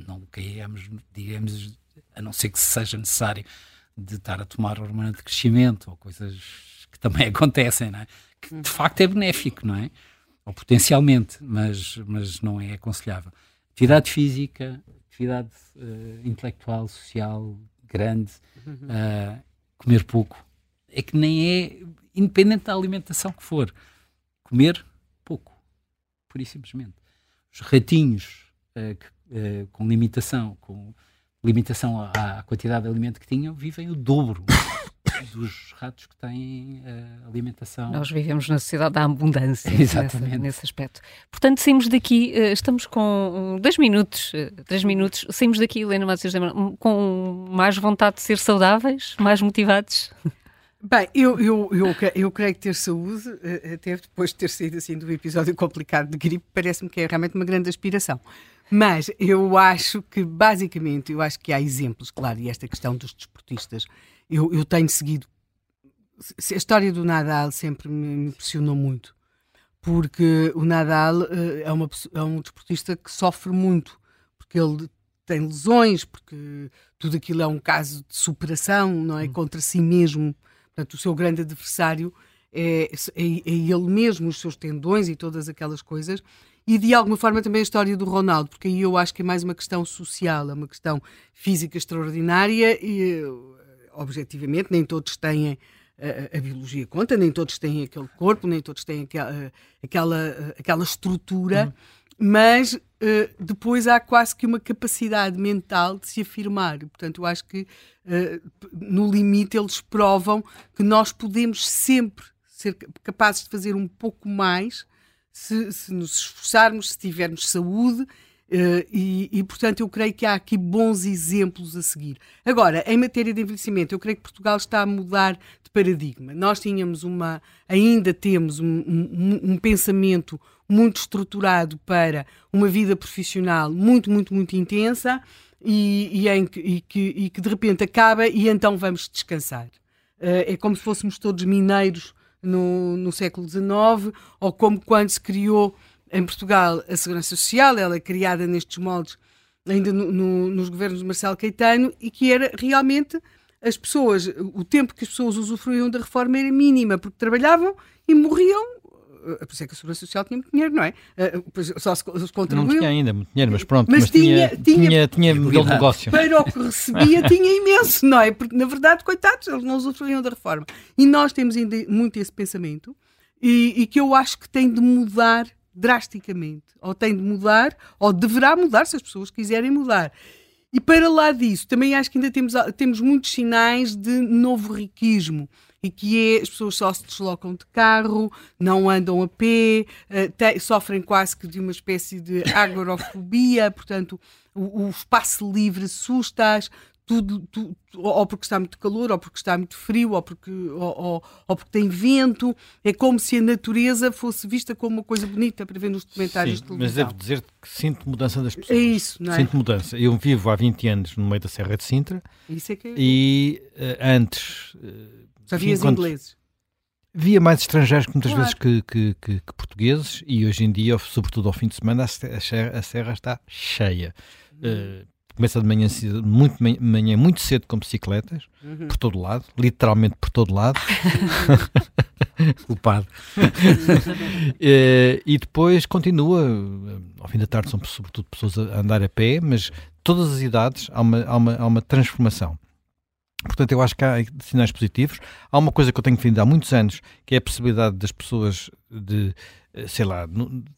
não caímos, digamos, a não ser que seja necessário de estar a tomar hormona de crescimento ou coisas que também *laughs* acontecem, não é? que de facto é benéfico, não é? Ou potencialmente, mas, mas não é aconselhável. Atividade física, atividade uh, intelectual, social, grande, uh, comer pouco, é que nem é, independente da alimentação que for, comer pouco, por e simplesmente. Os ratinhos uh, que, uh, com limitação, com limitação à, à, quantidade de alimento que tinham, vivem o dobro *coughs* dos ratos que têm uh, alimentação. Nós vivemos na sociedade da abundância *laughs* Exatamente. Nesse, nesse aspecto. Portanto, saímos daqui, uh, estamos com dois minutos, uh, três minutos, saímos daqui, Helena Matheus, com mais vontade de ser saudáveis, mais motivados? *laughs* Bem, eu, eu, eu, eu creio que ter saúde, até depois de ter saído assim do episódio complicado de gripe, parece-me que é realmente uma grande aspiração. Mas eu acho que, basicamente, eu acho que há exemplos, claro, e esta questão dos desportistas, eu, eu tenho seguido. A história do Nadal sempre me impressionou muito, porque o Nadal uh, é, uma, é um desportista que sofre muito, porque ele tem lesões, porque tudo aquilo é um caso de superação, não é? Hum. Contra si mesmo. Portanto, o seu grande adversário é, é, é ele mesmo, os seus tendões e todas aquelas coisas e de alguma forma também a história do Ronaldo, porque aí eu acho que é mais uma questão social, é uma questão física extraordinária e, objetivamente, nem todos têm a, a, biologia conta, nem todos têm aquele corpo, nem todos têm aquela, aquela, aquela estrutura, uhum. Mas uh, depois há quase que uma capacidade mental de se afirmar. Portanto, eu acho que uh, no limite eles provam que nós podemos sempre ser capazes de fazer um pouco mais se, se nos esforçarmos, se tivermos saúde. Uh, e, e, portanto, eu creio que há aqui bons exemplos a seguir. Agora, em matéria de envelhecimento, eu creio que Portugal está a mudar de paradigma. Nós tínhamos uma, ainda temos um, um, um pensamento muito estruturado para uma vida profissional muito, muito, muito intensa e, e, em, e, que, e que de repente acaba e então vamos descansar. Uh, é como se fôssemos todos mineiros no, no século XIX, ou como quando se criou em Portugal a Segurança Social, ela é criada nestes moldes ainda no, no, nos governos de Marcelo Caetano, e que era realmente as pessoas, o tempo que as pessoas usufruíam da reforma era mínima, porque trabalhavam e morriam por isso é que a Segurança Social tinha muito dinheiro, não é? Eh, só se, se contribuiu. Não tinha ainda muito dinheiro, mas pronto, mas, mas tinha, tinha, tinha, tinha modelo de negócio. Para o que recebia *laughs* tinha imenso, não é? Porque, na verdade, coitados, eles não usufruíam da reforma. E nós temos ainda muito esse pensamento e, e que eu acho que tem de mudar drasticamente. Ou tem de mudar, ou deverá mudar se as pessoas quiserem mudar. E para lá disso, também acho que ainda temos, temos muitos sinais de novo riquismo e que é as pessoas só se deslocam de carro, não andam a pé, uh, te, sofrem quase que de uma espécie de *laughs* agorafobia, portanto, o, o espaço livre assusta-as, tudo, tudo, ou porque está muito calor, ou porque está muito frio, ou porque, ou, ou, ou, porque tem vento. É como se a natureza fosse vista como uma coisa bonita para ver nos documentários Sim, de televisão. Mas devo dizer que sinto mudança das pessoas. É isso, não é? Sinto mudança. Eu vivo há 20 anos no meio da Serra de Sintra isso é que é... e uh, antes. Uh, Vias ingleses? Via mais estrangeiros que muitas claro. vezes que, que, que, que, portugueses e hoje em dia, sobretudo ao fim de semana, a serra, a serra está cheia. Uh, começa de manhã, muito, manhã muito cedo com bicicletas, uhum. por todo lado, literalmente por todo lado. *laughs* Culpado. *laughs* e, e depois continua, ao fim da tarde são sobretudo pessoas a andar a pé, mas todas as idades há uma, há uma, há uma transformação. Portanto, eu acho que há sinais positivos. Há uma coisa que eu tenho defendido há muitos anos, que é a possibilidade das pessoas de, eh, sei lá,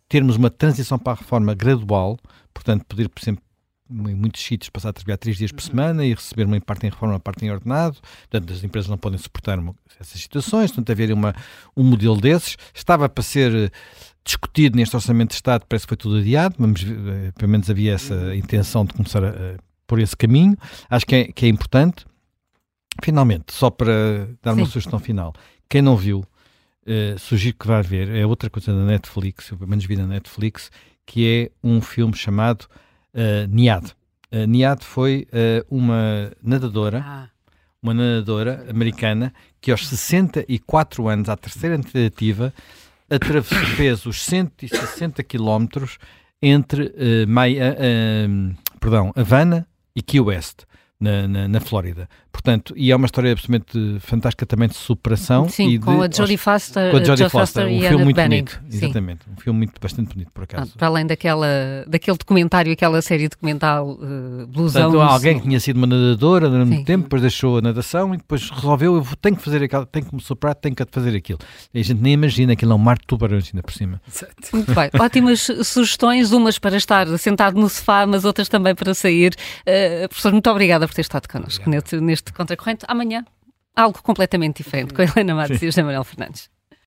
termos uma transição para a reforma gradual, portanto, poder, por exemplo, em muitos sítios passar a trabalhar três dias por uhum. semana e receber uma parte em reforma, uma parte em ordenado. Portanto, as empresas não podem suportar uma, essas situações, portanto, haver uma, um modelo desses. Estava para ser eh, discutido neste Orçamento de Estado, parece que foi tudo adiado, mas eh, pelo menos havia essa uhum. intenção de começar a, a, por esse caminho. Acho que é, que é importante. Finalmente, só para dar Sim. uma sugestão final, quem não viu, uh, sugiro que vá ver, é outra coisa da Netflix, eu pelo menos vi na Netflix, que é um filme chamado uh, Niad. Uh, Niad foi uh, uma nadadora, ah. uma nadadora americana que aos 64 anos, à terceira tentativa, atravessou, fez os 160 quilómetros entre uh, Maia, perdão, Havana e Key West na, na, na, Flórida. Portanto, e é uma história absolutamente fantástica também de superação. Sim, e com a Jodie Foster, com a Jodie Foster, Foster um filme muito bonito. Exatamente, um filme muito, bastante bonito, por acaso. Ah, para além daquela, daquele documentário, aquela série documental uh, blusão. Portanto, alguém que tinha sido uma nadadora durante muito tempo, depois deixou a nadação e depois resolveu, eu tenho que fazer aquilo, tenho que me superar, tenho que fazer aquilo. E a gente nem imagina, aquilo é um mar de tubarões ainda por cima. Exato. Muito bem, *laughs* ótimas sugestões, umas para estar sentado no sofá, mas outras também para sair. Uh, professor, muito obrigada por ter estado connosco neste, neste Contracorrente. Amanhã, algo completamente diferente, com a Helena Matos e o José Manuel Fernandes.